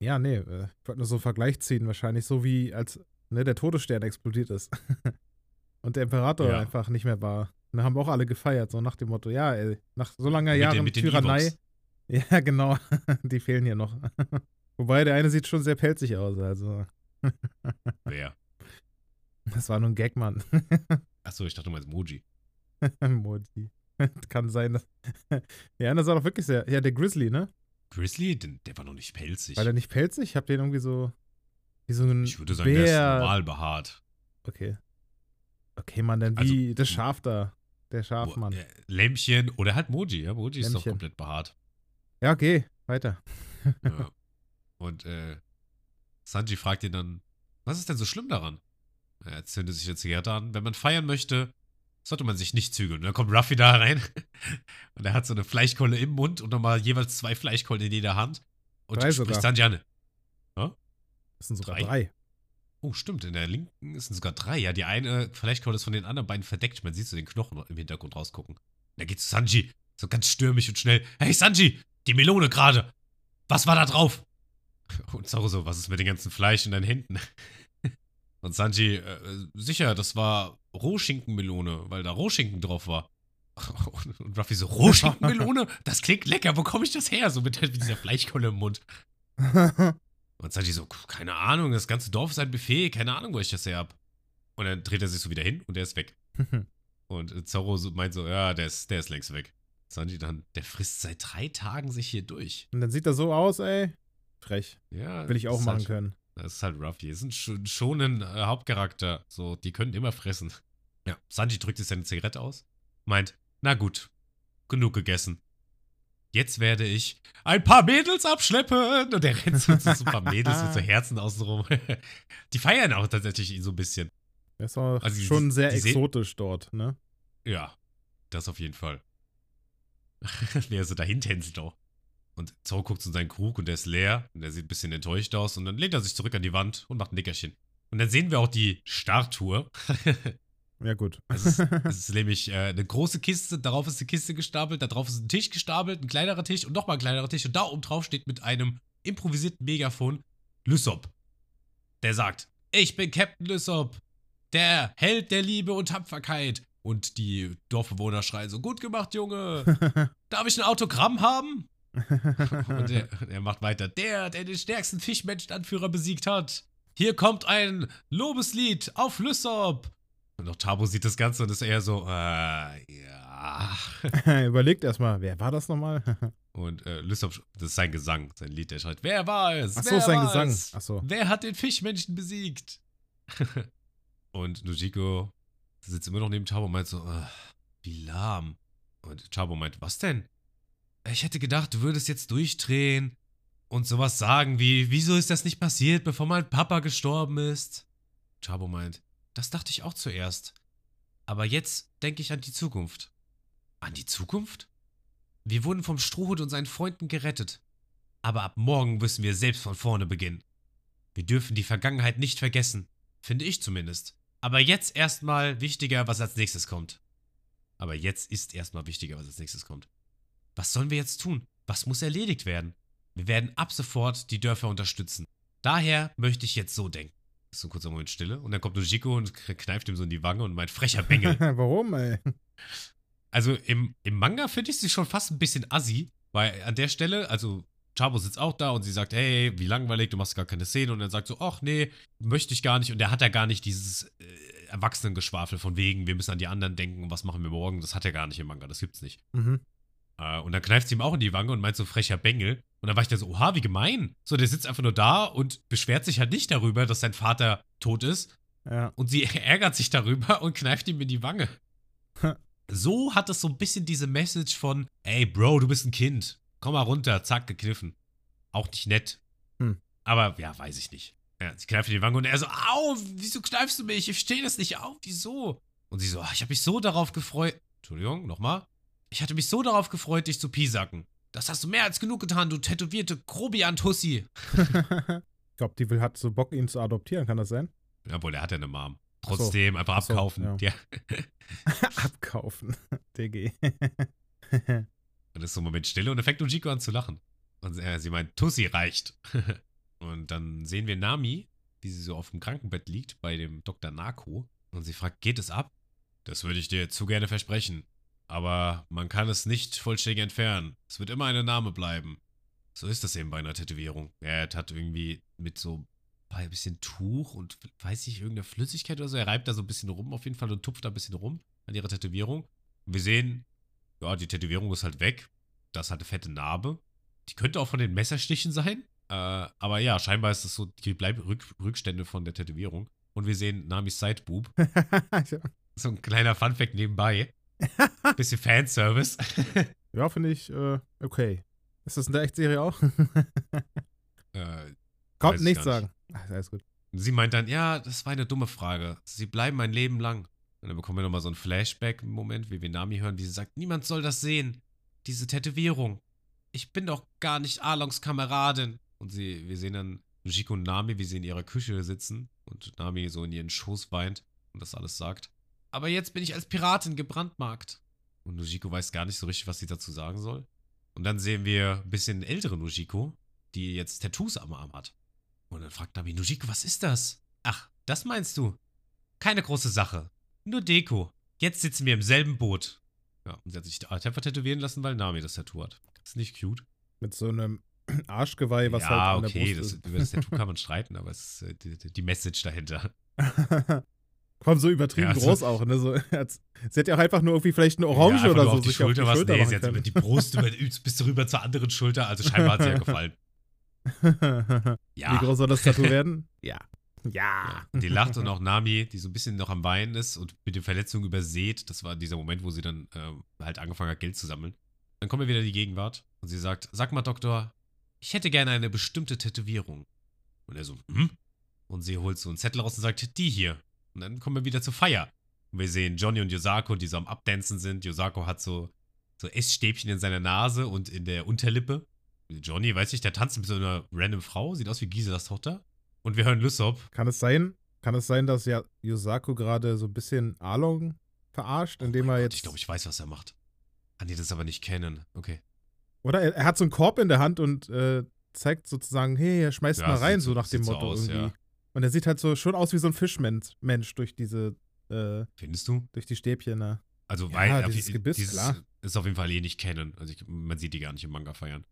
[SPEAKER 3] ja, nee, äh, ich wollte nur so einen Vergleich ziehen, wahrscheinlich so wie als ne, der Todesstern explodiert ist. Und der Imperator
[SPEAKER 2] Ja.
[SPEAKER 3] einfach nicht mehr war. Und da haben auch alle gefeiert, so nach dem Motto, ja, ey, nach so langer
[SPEAKER 2] Mit den-
[SPEAKER 3] Jahren
[SPEAKER 2] mit
[SPEAKER 3] Tyrannei.
[SPEAKER 2] Ewoks.
[SPEAKER 3] Ja, genau. Die fehlen hier noch. Wobei der eine sieht schon sehr pelzig aus, also. Das war nur ein Gag, Mann.
[SPEAKER 2] Achso, ich dachte, meinst Moji.
[SPEAKER 3] Modi. Kann sein, dass. ja, das war doch wirklich sehr. Ja, der Grizzly, ne?
[SPEAKER 2] Grizzly, den, der war noch nicht pelzig.
[SPEAKER 3] War der nicht pelzig? Ich hab den irgendwie so. Wie so ein.
[SPEAKER 2] ich würde sagen, der ist
[SPEAKER 3] Bär.
[SPEAKER 2] normal behaart.
[SPEAKER 3] Okay. Okay, Mann, dann
[SPEAKER 2] Also-
[SPEAKER 3] wie das Schaf da. Der Schafmann.
[SPEAKER 2] Äh, Lämmchen oder halt Moji. Ja, Moji ist doch komplett behaart.
[SPEAKER 3] Ja, okay, weiter.
[SPEAKER 2] Ja. Und äh, Sanji fragt ihn dann, was ist denn so schlimm daran? Er zündet sich eine Zigarette an. Wenn man feiern möchte, sollte man sich nicht zügeln. Und dann kommt Ruffy da rein und er hat so eine Fleischkolle im Mund und nochmal jeweils zwei Fleischkollen in jeder Hand. Und
[SPEAKER 3] Drei
[SPEAKER 2] spricht
[SPEAKER 3] sogar.
[SPEAKER 2] Sanji an.
[SPEAKER 3] Das sind sogar
[SPEAKER 2] Drei?
[SPEAKER 3] drei.
[SPEAKER 2] Oh, stimmt, in der linken sind sogar drei. Ja, die eine Fleischkolle ist von den anderen beiden verdeckt. Man sieht so den Knochen im Hintergrund rausgucken. Da geht zu Sanji, so ganz stürmisch und schnell. Hey Sanji, die Melone gerade. Was war da drauf? Und Zoro so, was ist mit dem ganzen Fleisch in deinen Händen? Und Sanji, äh, sicher, das war Rohschinkenmelone, weil da Rohschinken drauf war. Und, und Ruffy so, Rohschinkenmelone? Das klingt lecker, wo komme ich das her? So mit, mit dieser Fleischkolle im Mund. Und Sanji so, keine Ahnung, das ganze Dorf ist ein Buffet, keine Ahnung, wo ich das her hab. Und dann dreht er sich so wieder hin und der ist weg. Und äh, Zorro meint so, ja, der ist, der ist längst weg. Sanji dann, der frisst seit drei Tagen sich hier durch.
[SPEAKER 3] Und dann sieht das so aus, ey. Frech.
[SPEAKER 2] Ja,
[SPEAKER 3] Will ich auch machen
[SPEAKER 2] halt,
[SPEAKER 3] können.
[SPEAKER 2] Das ist halt Ruffy. Ist ein schon, schon ein äh, Hauptcharakter. So, die können immer fressen. Ja, Sanji drückt sich seine Zigarette aus, meint, na gut, genug gegessen. Jetzt werde ich ein paar Mädels abschleppen. Und der rennt so zu so ein paar Mädels mit so Herzen außenrum. Die feiern auch tatsächlich ihn so ein bisschen.
[SPEAKER 3] Das ist auch
[SPEAKER 2] Also die-
[SPEAKER 3] schon sehr
[SPEAKER 2] die
[SPEAKER 3] exotisch dort, ne?
[SPEAKER 2] Ja, das auf jeden Fall. Wie er so dahin tänzelt auch. Und Zoro guckt in seinen Krug und der ist leer und der sieht ein bisschen enttäuscht aus und dann lehnt er sich zurück an die Wand und macht ein Nickerchen. Und dann sehen wir auch die Starttour.
[SPEAKER 3] Ja, gut.
[SPEAKER 2] Es ist, es ist nämlich äh, eine große Kiste, darauf ist eine Kiste gestapelt, da drauf ist ein Tisch gestapelt, ein kleinerer Tisch und nochmal ein kleinerer Tisch und da oben drauf steht mit einem improvisierten Megafon Lysop. Der sagt, ich bin Captain Lysop, der Held der Liebe und Tapferkeit. Und die Dorfbewohner schreien so, gut gemacht, Junge. Darf ich ein Autogramm haben? Und er, er macht weiter, der, der den stärksten Fischmenschenanführer besiegt hat. Hier kommt ein Lobeslied auf Lysop. Und auch Tabo sieht das Ganze und ist eher so, äh, ja.
[SPEAKER 3] Überlegt erstmal, wer war das nochmal?
[SPEAKER 2] Und äh, Lysop, das ist sein Gesang, sein Lied, der schreit, wer war es?
[SPEAKER 3] Ach so, sein
[SPEAKER 2] war
[SPEAKER 3] Gesang.
[SPEAKER 2] Es?
[SPEAKER 3] Ach so.
[SPEAKER 2] Wer hat den Fischmenschen besiegt? und Nujiko sitzt immer noch neben Chabo und meint so, "Ah, wie lahm. Und Chabo meint, was denn? Ich hätte gedacht, du würdest jetzt durchdrehen und sowas sagen wie, wieso ist das nicht passiert, bevor mein Papa gestorben ist? Chabo meint, das dachte ich auch zuerst. Aber jetzt denke ich an die Zukunft. An die Zukunft? Wir wurden vom Strohhut und seinen Freunden gerettet. Aber ab morgen müssen wir selbst von vorne beginnen. Wir dürfen die Vergangenheit nicht vergessen. Finde ich zumindest. Aber jetzt erstmal wichtiger, was als nächstes kommt. Aber jetzt ist erstmal wichtiger, was als nächstes kommt. Was sollen wir jetzt tun? Was muss erledigt werden? Wir werden ab sofort die Dörfer unterstützen. Daher möchte ich jetzt so denken. Ist so ein kurzer Moment Stille. Und dann kommt Nojiko und kneift ihm so in die Wange und meint, frecher Bengel.
[SPEAKER 3] Warum, ey?
[SPEAKER 2] Also im, im Manga finde ich sie schon fast ein bisschen assi, weil an der Stelle, also Chabo sitzt auch da und sie sagt, hey, wie langweilig, du machst gar keine Szene und er sagt so, ach nee, möchte ich gar nicht und er hat ja gar nicht dieses äh, Erwachsenengeschwafel von wegen, wir müssen an die anderen denken, was machen wir morgen, das hat er gar nicht im Manga, das gibt's nicht.
[SPEAKER 3] Mhm.
[SPEAKER 2] Äh, und dann kneift sie ihm auch in die Wange und meint so frecher Bengel und dann war ich da so, oha, wie gemein. So, der sitzt einfach nur da und beschwert sich halt nicht darüber, dass sein Vater tot ist,
[SPEAKER 3] Ja.
[SPEAKER 2] und sie ärgert sich darüber und kneift ihm in die Wange. So hat es so ein bisschen diese Message von, ey Bro, du bist ein Kind. Komm mal runter, zack, gekniffen. Auch nicht nett.
[SPEAKER 3] Hm.
[SPEAKER 2] Aber ja, weiß ich nicht. Ja, sie kneift in die Wange und er so, au, wieso kneifst du mich? Ich verstehe das nicht auf, wieso? Und sie so, ach, ich habe mich so darauf gefreut. Entschuldigung, nochmal. Ich hatte mich so darauf gefreut, dich zu piesacken. Das hast du mehr als genug getan, du tätowierte Grobian-Tussi.
[SPEAKER 3] ich glaube, die will, hat so Bock, ihn zu adoptieren, kann das sein?
[SPEAKER 2] Jawohl, der hat ja eine Mom.
[SPEAKER 3] Ach so.
[SPEAKER 2] Trotzdem einfach
[SPEAKER 3] Ach so,
[SPEAKER 2] abkaufen.
[SPEAKER 3] ja. Abkaufen. DG.
[SPEAKER 2] Und ist so ein Moment Stille und dann fängt Ujiko an zu lachen. Und äh, sie meint, Tussi reicht. und dann sehen wir Nami, wie sie so auf dem Krankenbett liegt bei dem Dr. Narko. Und sie fragt, geht es ab? Das würde ich dir zu gerne versprechen. Aber man kann es nicht vollständig entfernen. Es wird immer ein Name bleiben. So ist das eben bei einer Tätowierung. Er hat irgendwie mit so ein bisschen Tuch und weiß nicht, irgendeine Flüssigkeit oder so. Er reibt da so ein bisschen rum auf jeden Fall und tupft da ein bisschen rum an ihrer Tätowierung. Und wir sehen, ja, die Tätowierung ist halt weg. Das hat eine fette Narbe. Die könnte auch von den Messerstichen sein. Äh, aber ja, scheinbar ist das so die Bleib Rück Rückstände von der Tätowierung. Und wir sehen Namis Sideboob. So ein kleiner Funfact nebenbei. Bisschen Fanservice.
[SPEAKER 3] ja, finde ich äh, okay. Ist das in der Echtserie auch?
[SPEAKER 2] äh,
[SPEAKER 3] Kommt nichts sagen. Ach, alles gut.
[SPEAKER 2] Und sie meint dann, ja, das war eine dumme Frage. Sie bleiben mein Leben lang. Und dann bekommen wir nochmal so einen Flashback im Moment, wie wir Nami hören, wie sie sagt, niemand soll das sehen. Diese Tätowierung. Ich bin doch gar nicht Alongs Kameradin. Und sie, wir sehen dann Nujiko und Nami, wie sie in ihrer Küche sitzen und Nami so in ihren Schoß weint und das alles sagt. Aber jetzt bin ich als Piratin gebrandmarkt. Und Nujiko weiß gar nicht so richtig, was sie dazu sagen soll. Und dann sehen wir ein bisschen ältere Nujiko, die jetzt Tattoos am Arm hat. Und dann fragt Nami, Nujiko, was ist das? Ach, das meinst du? Keine große Sache. Nur Deko. Jetzt sitzen wir im selben Boot. Ja, und sie hat sich einfach tätowieren lassen, weil Nami das Tattoo hat. Ist nicht cute.
[SPEAKER 3] Mit so einem Arschgeweih, was
[SPEAKER 2] ja,
[SPEAKER 3] halt an
[SPEAKER 2] okay,
[SPEAKER 3] der
[SPEAKER 2] das,
[SPEAKER 3] Brust
[SPEAKER 2] über das Tattoo kann man streiten, aber es ist äh, die, die- die Message dahinter.
[SPEAKER 3] Komm, so übertrieben
[SPEAKER 2] Ja, so-
[SPEAKER 3] groß auch, ne? So, als, sie hätte ja auch einfach nur irgendwie vielleicht eine Orange
[SPEAKER 2] ja,
[SPEAKER 3] oder so
[SPEAKER 2] auf die
[SPEAKER 3] sich auf
[SPEAKER 2] Schulter
[SPEAKER 3] die
[SPEAKER 2] was.
[SPEAKER 3] Schulter
[SPEAKER 2] Nee, sie hat über die Brust über, bis rüber zur anderen Schulter. Also scheinbar hat sie ja gefallen. Ja.
[SPEAKER 3] Wie groß soll das Tattoo werden? Ja. Ja.
[SPEAKER 2] Ja. Und die lacht und auch Nami, die so ein bisschen noch am Weinen ist und mit den Verletzungen übersät. Das war dieser Moment, wo sie dann ähm, halt angefangen hat, Geld zu sammeln. Dann kommen wir wieder in die Gegenwart und sie sagt: Sag mal, Doktor, ich hätte gerne eine bestimmte Tätowierung. Und er so: Hm? Und sie holt so einen Zettel raus und sagt: Die hier. Und dann kommen wir wieder zur Feier. Und wir sehen Johnny und Yosako, die so am Abdancen sind. Yosako hat so, so Essstäbchen in seiner Nase und in der Unterlippe. Johnny, weiß nicht, der tanzt mit so einer random Frau, sieht aus wie Giselas Tochter. Und wir hören Lysop,
[SPEAKER 3] Kann es sein, kann es sein, dass ja Yosako gerade so ein bisschen Along verarscht, indem
[SPEAKER 2] Oh mein
[SPEAKER 3] er
[SPEAKER 2] Gott,
[SPEAKER 3] jetzt.
[SPEAKER 2] Ich glaube, ich weiß, was er macht. Ah, nee, das ist aber nicht kennen. Okay.
[SPEAKER 3] Oder er, er hat so einen Korb in der Hand und äh, zeigt sozusagen, hey, er schmeißt
[SPEAKER 2] Ja,
[SPEAKER 3] mal rein, so
[SPEAKER 2] so-
[SPEAKER 3] nach dem
[SPEAKER 2] sieht so
[SPEAKER 3] Motto
[SPEAKER 2] aus,
[SPEAKER 3] irgendwie.
[SPEAKER 2] ja.
[SPEAKER 3] Und er sieht halt so schon aus wie so ein Fischmensch Mensch durch diese, äh,
[SPEAKER 2] Findest du?
[SPEAKER 3] durch die Stäbchen, ne?
[SPEAKER 2] Also,
[SPEAKER 3] Ja,
[SPEAKER 2] weil
[SPEAKER 3] dieses
[SPEAKER 2] auf-
[SPEAKER 3] Gebiss, klar.
[SPEAKER 2] ist auf jeden Fall eh nicht kennen. Also, ich, man sieht die gar nicht im Manga feiern.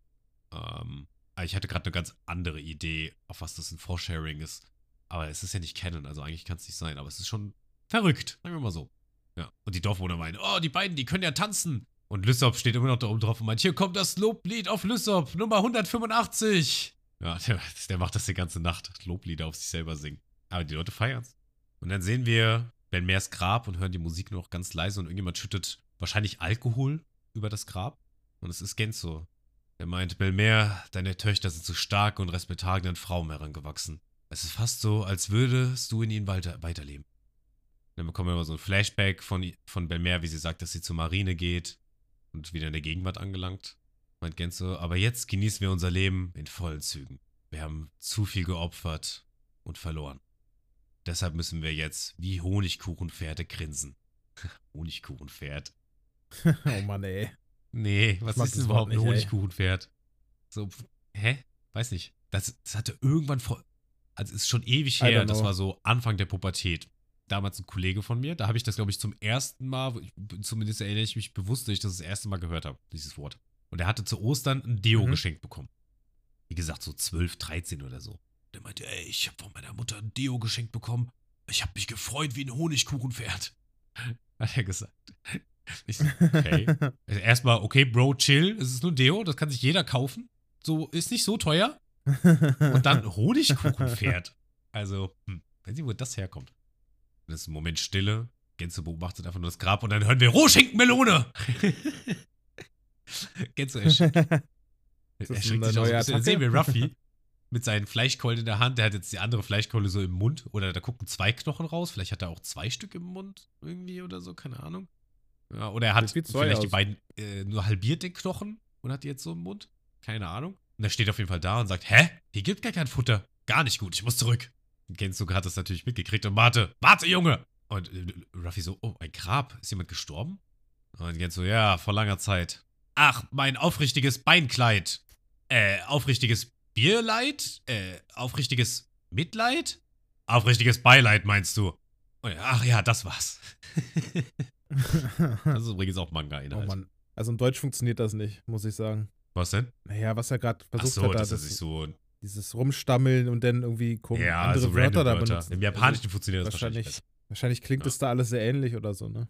[SPEAKER 2] Ähm, aber ich hatte gerade eine ganz andere Idee, auf was das ein Foresharing ist. Aber es ist ja nicht kennen, also eigentlich kann es nicht sein. Aber es ist schon verrückt, sagen wir mal so. Ja. Und die Dorfbewohner meinen, oh, die beiden, die können ja tanzen. Und Lysop steht immer noch da oben drauf und meint, hier kommt das Loblied auf Lysop, Nummer 185. Ja, der, der macht das die ganze Nacht, Loblieder auf sich selber singen. Aber die Leute feiern's. Und dann sehen wir Ben Meers Grab und hören die Musik nur noch ganz leise und irgendjemand schüttet wahrscheinlich Alkohol über das Grab. Und es ist Genzo. Er meint, Belmer, deine Töchter sind zu stark und respektablen Frauen herangewachsen. Es ist fast so, als würdest du in ihnen weiter, weiterleben. Dann bekommen wir immer so ein Flashback von, von Belmer, wie sie sagt, dass sie zur Marine geht und wieder in der Gegenwart angelangt. Meint Genzo, aber jetzt genießen wir unser Leben in vollen Zügen. Wir haben zu viel geopfert und verloren. Deshalb müssen wir jetzt wie Honigkuchenpferde grinsen. Honigkuchenpferd.
[SPEAKER 3] oh Mann, ey.
[SPEAKER 2] Nee, was ist
[SPEAKER 3] das
[SPEAKER 2] denn überhaupt ein
[SPEAKER 3] nicht, ey.
[SPEAKER 2] Honigkuchenpferd? So, hä? Weiß nicht. Das, das hatte irgendwann vor. Also ist schon ewig her. Das war so Anfang der Pubertät. Damals ein Kollege von mir, da habe ich das, glaube ich, zum ersten Mal, zumindest erinnere ich mich bewusst, dass ich das das erste Mal gehört habe, dieses Wort. Und er hatte zu Ostern ein Deo
[SPEAKER 3] Mhm.
[SPEAKER 2] geschenkt bekommen. Wie gesagt, so 12, 13 oder so. Der meinte, ey, ich habe von meiner Mutter ein Deo geschenkt bekommen. Ich habe mich gefreut wie ein Honigkuchenpferd. Hat er gesagt. Ich, okay. Also erstmal, okay, Bro, chill. Es ist nur Deo, das kann sich jeder kaufen. So, ist nicht so teuer. Und dann Honigkuchenpferd. Also, hm, weiß nicht, wo das herkommt. Dann ist ein Moment Stille. Gänse beobachtet einfach nur das Grab und dann hören wir Rohschinkenmelone. Erschreckt,
[SPEAKER 3] Das ist
[SPEAKER 2] erschreckt sich auch so ein bisschen. Dann sehen wir Ruffy mit seinen Fleischkeulen in der Hand. Der hat jetzt die andere Fleischkeule so im Mund. Oder da gucken zwei Knochen raus. Vielleicht hat er auch zwei Stück im Mund irgendwie oder so, keine Ahnung. Ja, oder er hat vielleicht die
[SPEAKER 3] aus.
[SPEAKER 2] beiden äh, nur halbiert den Knochen und hat die jetzt so im Mund. Keine Ahnung. Und er steht auf jeden Fall da und sagt, hä? Hier gibt gar kein Futter. Gar nicht gut, ich muss zurück. Gensuke hat das natürlich mitgekriegt und warte, warte, Junge! Und äh, Ruffy so, oh, ein Grab, ist jemand gestorben? Und Genzo, ja, vor langer Zeit. Ach, mein aufrichtiges Beinkleid. Äh, aufrichtiges Bierleid? Äh, aufrichtiges Mitleid? Aufrichtiges Beileid, meinst du? Oh ach ja, das war's. das ist übrigens auch
[SPEAKER 3] oh
[SPEAKER 2] Manga-Inhalt.
[SPEAKER 3] Mann. Also im Deutsch funktioniert das nicht, muss ich sagen.
[SPEAKER 2] Was denn?
[SPEAKER 3] Naja, was er gerade versucht
[SPEAKER 2] so,
[SPEAKER 3] hat, da,
[SPEAKER 2] dass er
[SPEAKER 3] das,
[SPEAKER 2] sich so
[SPEAKER 3] dieses Rumstammeln und dann irgendwie kommen
[SPEAKER 2] Ja,
[SPEAKER 3] andere
[SPEAKER 2] also
[SPEAKER 3] Wörter da benutzen.
[SPEAKER 2] Im Japanischen funktioniert das wahrscheinlich
[SPEAKER 3] wahrscheinlich, wahrscheinlich klingt
[SPEAKER 2] Ja.
[SPEAKER 3] das da alles sehr ähnlich oder so, ne?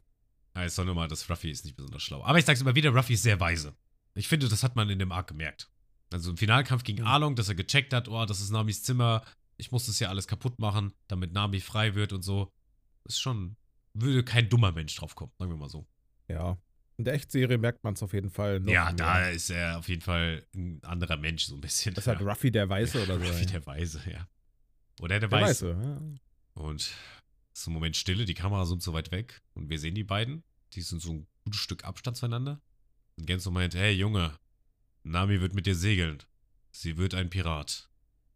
[SPEAKER 2] Ja, ist doch nur mal, dass Ruffy ist nicht besonders schlau. Aber ich sag's immer wieder, Ruffy ist sehr weise. Ich finde, das hat man in dem Arc gemerkt. Also im Finalkampf gegen. Arlong, dass er gecheckt hat, oh, das ist Namis Zimmer, ich muss das ja alles kaputt machen, damit Nami frei wird und so. Ist schon, würde kein dummer Mensch drauf kommen, sagen wir mal so.
[SPEAKER 3] Ja. In der Echtserie merkt man es auf jeden Fall. noch
[SPEAKER 2] ja,
[SPEAKER 3] mehr.
[SPEAKER 2] da ist er auf jeden Fall ein anderer Mensch, so ein bisschen.
[SPEAKER 3] Das ist halt
[SPEAKER 2] ja.
[SPEAKER 3] Ruffy der Weiße oder so.
[SPEAKER 2] Ruffy der Weise, ja. Oder der,
[SPEAKER 3] Der
[SPEAKER 2] Weiße.
[SPEAKER 3] Weiße, ja.
[SPEAKER 2] Und ist ein Moment Stille, die Kamera zoomt so weit weg und wir sehen die beiden. Die sind so ein gutes Stück Abstand zueinander. Und Genzo meint, hey Junge, Nami wird mit dir segeln. Sie wird ein Pirat.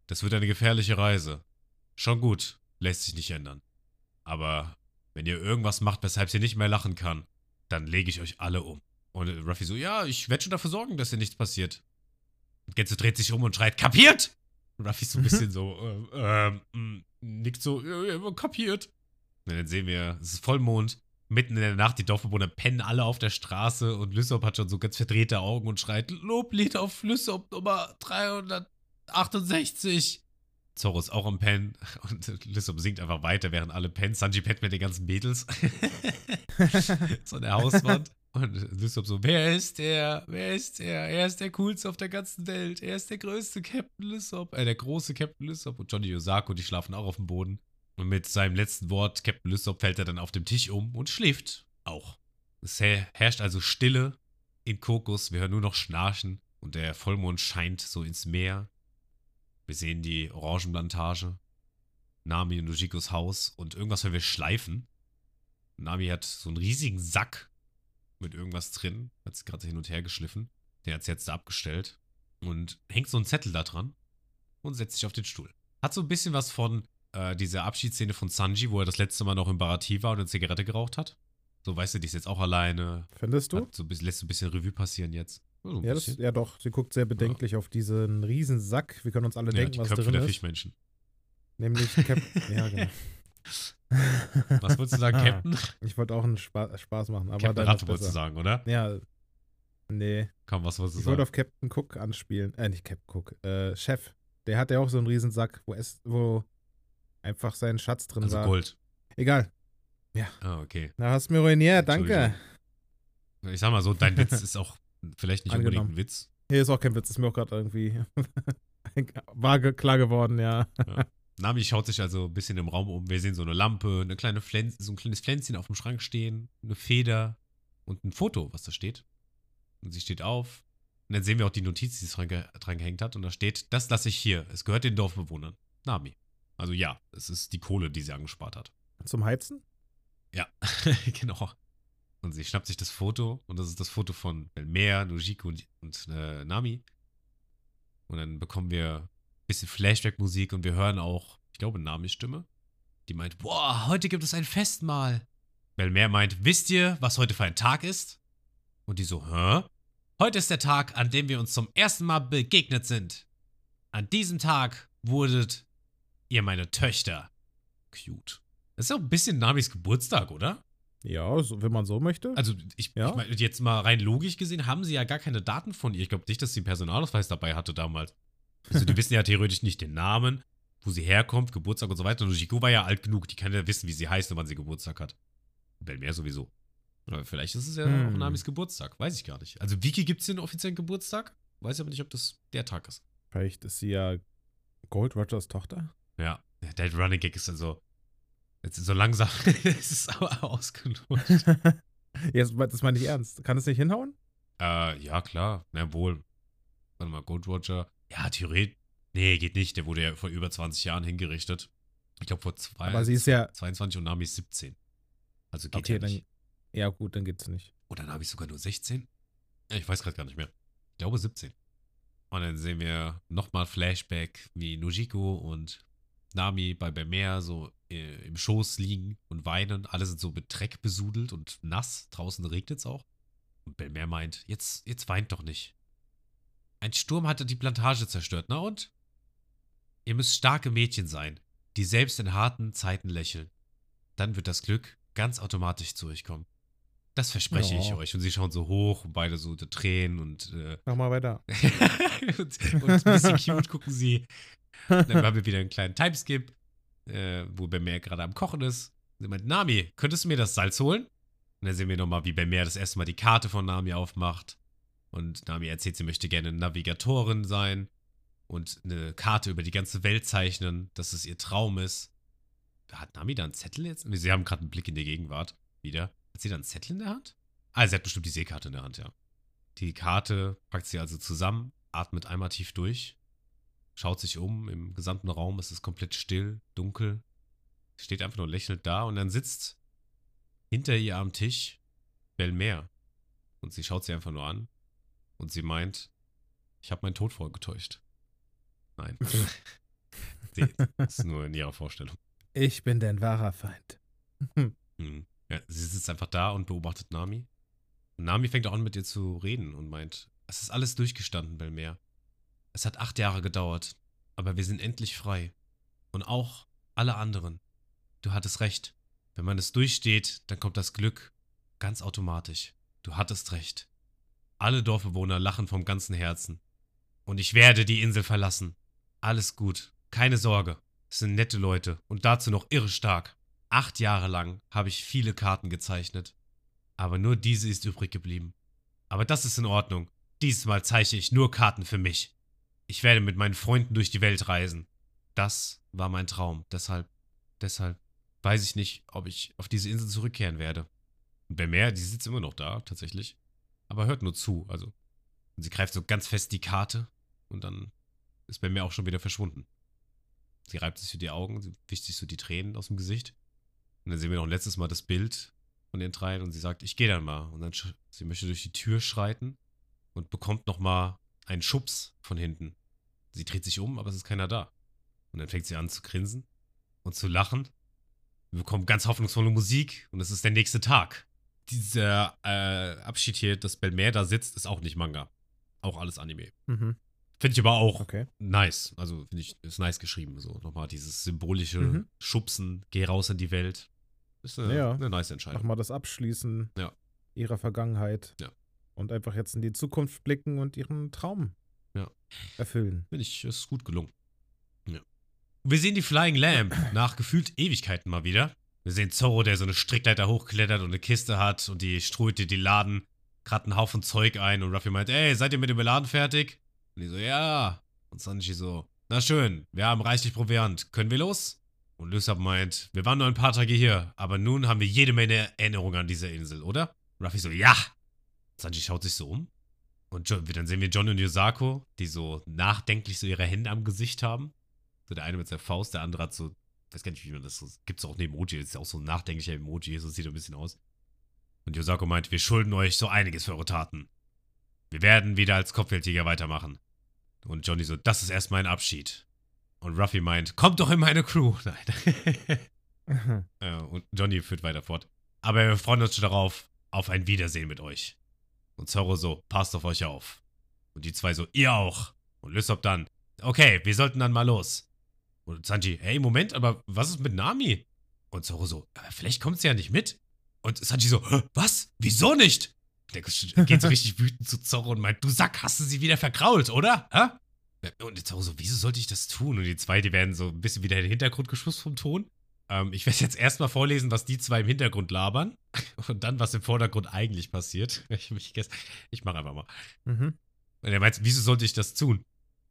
[SPEAKER 2] Das wird eine gefährliche Reise. Schon gut, lässt sich nicht ändern. Aber wenn ihr irgendwas macht, weshalb sie nicht mehr lachen kann, dann lege ich euch alle um. Und Ruffy so, ja, ich werde schon dafür sorgen, dass dir nichts passiert. Und Genzo dreht sich um und schreit, kapiert? Ruffy so ein bisschen so, äh, ähm, mh, nickt so, ja, kapiert. Und dann sehen wir, es ist Vollmond, mitten in der Nacht, die Dorfbewohner pennen alle auf der Straße und Lysop hat schon so ganz verdrehte Augen und schreit, Loblied auf Lysop Nummer 368. Zorro ist auch am Pennen und Lysop singt einfach weiter, während alle pennen. Sanji pennt mit den ganzen Mädels. so an der Hauswand. Und Lysop so, wer ist der? Wer ist der? Er ist der coolste auf der ganzen Welt. Er ist der größte Captain Lysop. Äh, der große Captain Lysop. Und Johnny Osako, die schlafen auch auf dem Boden. Und mit seinem letzten Wort, Captain Lysop, fällt er dann auf dem Tisch um und schläft auch. Es her- herrscht also Stille in Kokos. Wir hören nur noch Schnarchen. Und der Vollmond scheint so ins Meer. Wir sehen die Orangenplantage. Nami und Ujikos Haus. Und irgendwas hören wir schleifen. Nami hat so einen riesigen Sack mit irgendwas drin. Hat sie gerade hin und her geschliffen. Den hat sie jetzt da abgestellt. Und hängt so einen Zettel da dran. Und setzt sich auf den Stuhl. Hat so ein bisschen was von äh, dieser Abschiedsszene von Sanji, wo er das letzte Mal noch im Barati war und eine Zigarette geraucht hat. So, weißt du, die ist jetzt auch alleine.
[SPEAKER 3] Findest du?
[SPEAKER 2] Hat so, lässt so ein bisschen Revue passieren jetzt. Ja, so
[SPEAKER 3] Ja, das, ja, doch. Sie guckt sehr bedenklich auf diesen riesen Sack. Wir können uns alle
[SPEAKER 2] Ja,
[SPEAKER 3] denken, was
[SPEAKER 2] Köpfe
[SPEAKER 3] drin
[SPEAKER 2] der
[SPEAKER 3] ist.
[SPEAKER 2] Fischmenschen.
[SPEAKER 3] Nämlich Cap ja, genau.
[SPEAKER 2] Was wolltest du sagen, Captain?
[SPEAKER 3] Ich wollte auch einen Spa Spaß machen, aber
[SPEAKER 2] Captain Ratte wolltest du sagen, oder?
[SPEAKER 3] Ja, nee.
[SPEAKER 2] Komm, was wolltest du
[SPEAKER 3] Ich wollte
[SPEAKER 2] sagen?
[SPEAKER 3] auf Captain Cook anspielen. Äh, nicht Captain Cook. Äh, Chef. Der hat ja auch so einen riesen Sack, wo, es, wo einfach sein Schatz drin
[SPEAKER 2] Also
[SPEAKER 3] war.
[SPEAKER 2] Gold.
[SPEAKER 3] Egal.
[SPEAKER 2] Ah, okay.
[SPEAKER 3] Da hast du mir ruiniert, danke.
[SPEAKER 2] Ich sag mal so, dein Witz ist auch vielleicht nicht unbedingt
[SPEAKER 3] Angenommen.
[SPEAKER 2] ein Witz.
[SPEAKER 3] Hier ist auch kein Witz, ist mir auch gerade irgendwie war klar geworden, ja.
[SPEAKER 2] Nami schaut sich also ein bisschen im Raum um. Wir sehen so eine Lampe, eine kleine Pflänz, so ein kleines Pflänzchen auf dem Schrank stehen, eine Feder und ein Foto, was da steht. Und sie steht auf. Und dann sehen wir auch die Notiz, die sie dran, ge dran gehängt hat. Und da steht, das lasse ich hier. Es gehört den Dorfbewohnern. Nami. Also ja, es ist die Kohle, die sie angespart hat.
[SPEAKER 3] Zum Heizen?
[SPEAKER 2] Ja, genau. Und sie schnappt sich das Foto und das ist das Foto von Belmer, Nojiko und, und äh, Nami. Und dann bekommen wir ein bisschen Flashback-Musik und wir hören auch, ich glaube, Namis Stimme. Die meint, boah, heute gibt es ein Festmahl. Belmer meint, wisst ihr, was heute für ein Tag ist? Und die so, hä? Heute ist der Tag, an dem wir uns zum ersten Mal begegnet sind. An diesem Tag wurdet ihr meine Töchter. Cute. Das ist auch ein bisschen Namis Geburtstag, oder?
[SPEAKER 3] Ja, so, wenn man so möchte.
[SPEAKER 2] Also, ich,
[SPEAKER 3] Ja.
[SPEAKER 2] ich meine, jetzt mal rein logisch gesehen, haben sie ja gar keine Daten von ihr. Ich glaube nicht, dass sie einen Personalausweis dabei hatte damals. Also, die wissen ja theoretisch nicht den Namen, wo sie herkommt, Geburtstag und so weiter. Und Nojiko war ja alt genug, die kann ja wissen, wie sie heißt und wann sie Geburtstag hat. Belmer sowieso. Aber vielleicht ist es ja
[SPEAKER 3] Hm.
[SPEAKER 2] auch Namis Geburtstag. Weiß ich gar nicht. Also, Vicky gibt es den offiziellen Geburtstag. Weiß aber nicht, ob das der Tag ist.
[SPEAKER 3] Vielleicht ist sie ja Gold Rogers Tochter.
[SPEAKER 2] Ja, der Running Gag ist dann so. Jetzt so langsam. es ist aber ausgelutscht.
[SPEAKER 3] Jetzt, das meine ich ernst. Kann es nicht hinhauen?
[SPEAKER 2] Äh, ja, klar. Na wohl. Warte mal, Gold Roger. Ja, theoretisch. Nee, geht nicht. Der wurde ja vor über 20 Jahren hingerichtet. Ich glaube vor zwei,
[SPEAKER 3] Aber sie ist ja.
[SPEAKER 2] 22 und Nami ist 17. Also geht
[SPEAKER 3] Okay,
[SPEAKER 2] ja
[SPEAKER 3] dann.
[SPEAKER 2] nicht.
[SPEAKER 3] Ja, gut, dann geht's nicht.
[SPEAKER 2] Oder Nami ist sogar nur 16? Ja, Ich weiß gerade gar nicht mehr. Ich glaube 17. Und dann sehen wir nochmal Flashback, wie Nojiko und Nami bei Bemer so äh, im Schoß liegen und weinen. Alle sind so mit Dreck besudelt und nass. Draußen regnet es auch. Und Bemer meint, jetzt, jetzt weint doch nicht. Ein Sturm hatte die Plantage zerstört, na und? Ihr müsst starke Mädchen sein, die selbst in harten Zeiten lächeln. Dann wird das Glück ganz automatisch zu euch kommen. Das verspreche ich
[SPEAKER 3] Ja.
[SPEAKER 2] euch. Und sie schauen so hoch und beide so unter Tränen und, äh,
[SPEAKER 3] Mach mal weiter.
[SPEAKER 2] und, und ein bisschen cute gucken sie. Dann haben wir wieder einen kleinen Timeskip, äh, wo Bemer gerade am Kochen ist. Sie meint, Nami, könntest du mir das Salz holen? Und dann sehen wir nochmal, wie Bemer das erste Mal die Karte von Nami aufmacht. Und Nami erzählt, sie möchte gerne Navigatorin sein und eine Karte über die ganze Welt zeichnen, dass es ihr Traum ist. Hat Nami da einen Zettel jetzt? Sie haben gerade einen Blick in die Gegenwart wieder. Hat sie da einen Zettel in der Hand? Ah, sie hat bestimmt die Seekarte in der Hand, ja. Die Karte packt sie also zusammen, atmet einmal tief durch, schaut sich um. Im gesamten Raum ist es komplett still, dunkel. Steht einfach nur lächelnd da und dann sitzt hinter ihr am Tisch Belmer. Und sie schaut sie einfach nur an und sie meint, ich habe meinen Tod vorgetäuscht. Nein. sie ist nur in ihrer Vorstellung.
[SPEAKER 3] Ich bin dein wahrer Feind.
[SPEAKER 2] Hm. Ja, sie sitzt einfach da und beobachtet Nami. Und Nami fängt auch an mit ihr zu reden und meint, es ist alles durchgestanden, Belmer. Es hat acht Jahre gedauert, aber wir sind endlich frei. Und auch alle anderen. Du hattest recht. Wenn man es durchsteht, dann kommt das Glück ganz automatisch. Du hattest recht. Alle Dorfbewohner lachen vom ganzen Herzen. Und ich werde die Insel verlassen. Alles gut. Keine Sorge. Es sind nette Leute und dazu noch irre stark. Acht Jahre lang habe ich viele Karten gezeichnet. Aber nur diese ist übrig geblieben. Aber das ist in Ordnung. Diesmal zeichne ich nur Karten für mich. Ich werde mit meinen Freunden durch die Welt reisen. Das war mein Traum. Deshalb, deshalb weiß ich nicht, ob ich auf diese Insel zurückkehren werde. Und Bemer, die sitzt immer noch da, tatsächlich. Aber hört nur zu, also. Und sie greift so ganz fest die Karte und dann ist Bemer auch schon wieder verschwunden. Sie reibt sich so die Augen, sie wischt sich so die Tränen aus dem Gesicht. Und dann sehen wir noch ein letztes Mal das Bild von den dreien und sie sagt, ich gehe dann mal. Und dann, sie möchte durch die Tür schreiten und bekommt noch einen Schubs von hinten. Sie dreht sich um, aber es ist keiner da. Und dann fängt sie an zu grinsen und zu lachen. Wir bekommen ganz hoffnungsvolle Musik und es ist der nächste Tag. Dieser äh, Abschied hier, dass Belmer da sitzt, ist auch nicht Manga. Auch alles Anime.
[SPEAKER 3] Mhm.
[SPEAKER 2] Finde ich aber auch
[SPEAKER 3] Okay.
[SPEAKER 2] nice. Also finde ich, ist nice geschrieben. So nochmal dieses symbolische
[SPEAKER 3] Mhm.
[SPEAKER 2] Schubsen, geh raus in die Welt. Ist eine,
[SPEAKER 3] Ja.
[SPEAKER 2] eine nice Entscheidung.
[SPEAKER 3] Nochmal das Abschließen
[SPEAKER 2] Ja.
[SPEAKER 3] ihrer Vergangenheit.
[SPEAKER 2] Ja.
[SPEAKER 3] Und einfach jetzt in die Zukunft blicken und ihren Traum
[SPEAKER 2] Ja.
[SPEAKER 3] erfüllen.
[SPEAKER 2] Finde ich, ist gut gelungen. Ja. Wir sehen die Flying Lamp nach gefühlt Ewigkeiten mal wieder. Wir sehen Zorro, der so eine Strickleiter hochklettert und eine Kiste hat und die dir die Laden gerade einen Haufen Zeug ein und Ruffy meint, ey, seid ihr mit dem Beladen fertig? Und die so, ja. Und Sanji so, na schön, wir haben reichlich Proviant, können wir los? Und Lysab meint, wir waren nur ein paar Tage hier, aber nun haben wir jede Menge Erinnerungen an diese Insel, oder? Ruffy so, ja. Sanji schaut sich so um und John, dann sehen wir John und Yosako, die so nachdenklich so ihre Hände am Gesicht haben. So der eine mit seiner Faust, der andere hat so, weiß gar nicht, wie man das so, gibt's auch ein Emoji, das ist auch so ein nachdenklicher Emoji, so sieht er ein bisschen aus. Und Yosako meint, wir schulden euch so einiges für eure Taten. Wir werden wieder als Kopfgeldjäger weitermachen. Und Johnny so, das ist erst mein Abschied. Und Ruffy meint, kommt doch in meine Crew. Nein. Äh, und Johnny führt weiter fort. Aber wir freuen uns schon darauf, auf ein Wiedersehen mit euch. Und Zorro so, passt auf euch auf. Und die zwei so, ihr auch. Und Lysop dann, okay, wir sollten dann mal los. Und Sanji, hey, Moment, aber was ist mit Nami? Und Zorro so, aber vielleicht kommt sie ja nicht mit. Und Sanji so, "Hä, was? Wieso nicht? Der geht so richtig wütend zu Zorro und meint, du Sack, hast du sie wieder verkrault, oder? Hä? Und Zorro so, wieso sollte ich das tun? Und die zwei, die werden so ein bisschen wieder in den Hintergrund geschubst vom Ton. Ähm, ich werde jetzt erstmal vorlesen, was die zwei im Hintergrund labern und dann, was im Vordergrund eigentlich passiert. Ich, ich, ich mache einfach mal.
[SPEAKER 3] mhm.
[SPEAKER 2] Und er meint, wieso sollte ich das tun?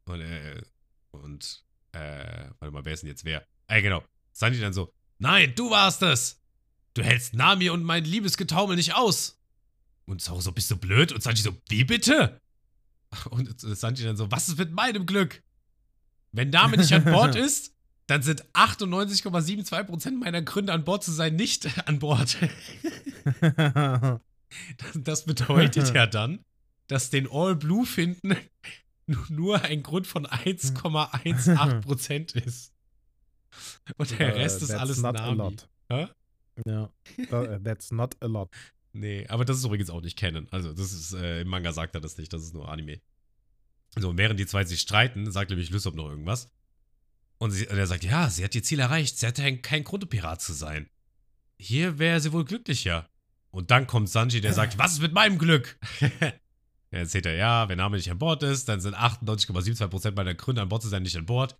[SPEAKER 2] Und, äh, und, äh, warte mal, wer ist denn jetzt wer? Äh, genau. Sandy dann so, nein, du warst es! Du hältst Nami und mein Liebesgetaumel nicht aus! Und Zoro so, bist du blöd? Und Sanji so, wie bitte? Und Sanji dann so, was ist mit meinem Glück? Wenn Nami nicht an Bord ist, dann sind 98,72% meiner Gründe an Bord zu sein nicht an Bord. Das, bedeutet ja dann, dass den All Blue finden nu- nur ein Grund von 1,18% ist. Und der
[SPEAKER 3] Äh,
[SPEAKER 2] Rest ist
[SPEAKER 3] that's
[SPEAKER 2] alles
[SPEAKER 3] not a
[SPEAKER 2] Nami.
[SPEAKER 3] lot.
[SPEAKER 2] Hä?
[SPEAKER 3] Ja. Tha- That's not a lot.
[SPEAKER 2] Nee, aber das ist übrigens auch nicht Canon. Also, das ist, äh, im Manga sagt er das nicht, das ist nur Anime. So, während die zwei sich streiten, sagt nämlich Lysop noch irgendwas. Und, sie, und er sagt, ja, sie hat ihr Ziel erreicht, sie hatte kein, kein Grund, Pirat zu sein. Hier wäre sie wohl glücklicher. Und dann kommt Sanji, der sagt, was ist mit meinem Glück? er erzählt er, ja, wenn Nami nicht an Bord ist, dann sind 98,72% meiner Gründe an Bord zu sein nicht an Bord.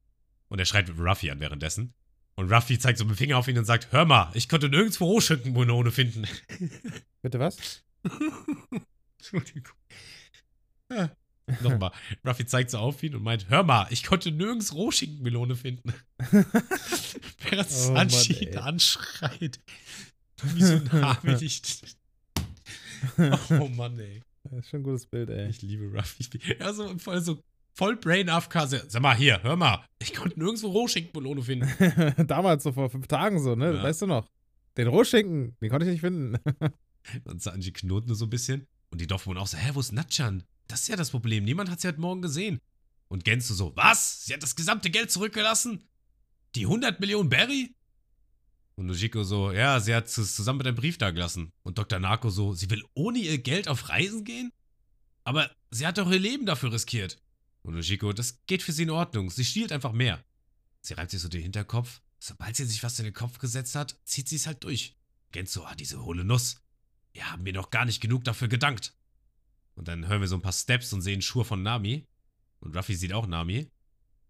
[SPEAKER 2] Und er schreit Ruffy an währenddessen. Und Ruffy zeigt so mit dem Finger auf ihn und sagt, hör mal, ich konnte nirgendwo Rohschinkenmelone finden.
[SPEAKER 3] Bitte was?
[SPEAKER 2] Entschuldigung. Ja. Nochmal. Ruffy zeigt so auf ihn und meint, hör mal, ich konnte nirgends Rohschinkenmelone finden. Während
[SPEAKER 3] Oh
[SPEAKER 2] Sanji ihn anschreit. Wieso Name nicht? Oh Mann, ey.
[SPEAKER 3] Das ist schon ein gutes Bild, ey.
[SPEAKER 2] Ich liebe Ruffy. Ja, so voll, so voll Brain AFK. so, Sag mal, hier, hör mal. Ich konnte nirgendwo Rohschinkenmelone finden.
[SPEAKER 3] Damals, so vor fünf Tagen so, ne?
[SPEAKER 2] Ja.
[SPEAKER 3] Weißt du noch? Den Rohschinken, den konnte ich nicht finden.
[SPEAKER 2] Und Sanji knurrt nur so ein bisschen. Und die Dorfbewohner auch so, hä, wo ist Natchan? Das ist ja das Problem. Niemand hat sie heute Morgen gesehen. Und Genzo so, was? Sie hat das gesamte Geld zurückgelassen? Die 100 Millionen Berry? Und Nojiko so, ja, sie hat es zusammen mit einem Brief da gelassen. Und Dr. Nako so, sie will ohne ihr Geld auf Reisen gehen? Aber sie hat doch ihr Leben dafür riskiert. Und Nojiko, das geht für sie in Ordnung. Sie stiehlt einfach mehr. Sie reibt sich so den Hinterkopf. Sobald sie sich was in den Kopf gesetzt hat, zieht sie es halt durch. Genzo, ah, diese hohle Nuss. Wir haben mir noch gar nicht genug dafür gedankt. Und dann hören wir so ein paar Steps und sehen Schuhe von Nami. Und Ruffy sieht auch Nami.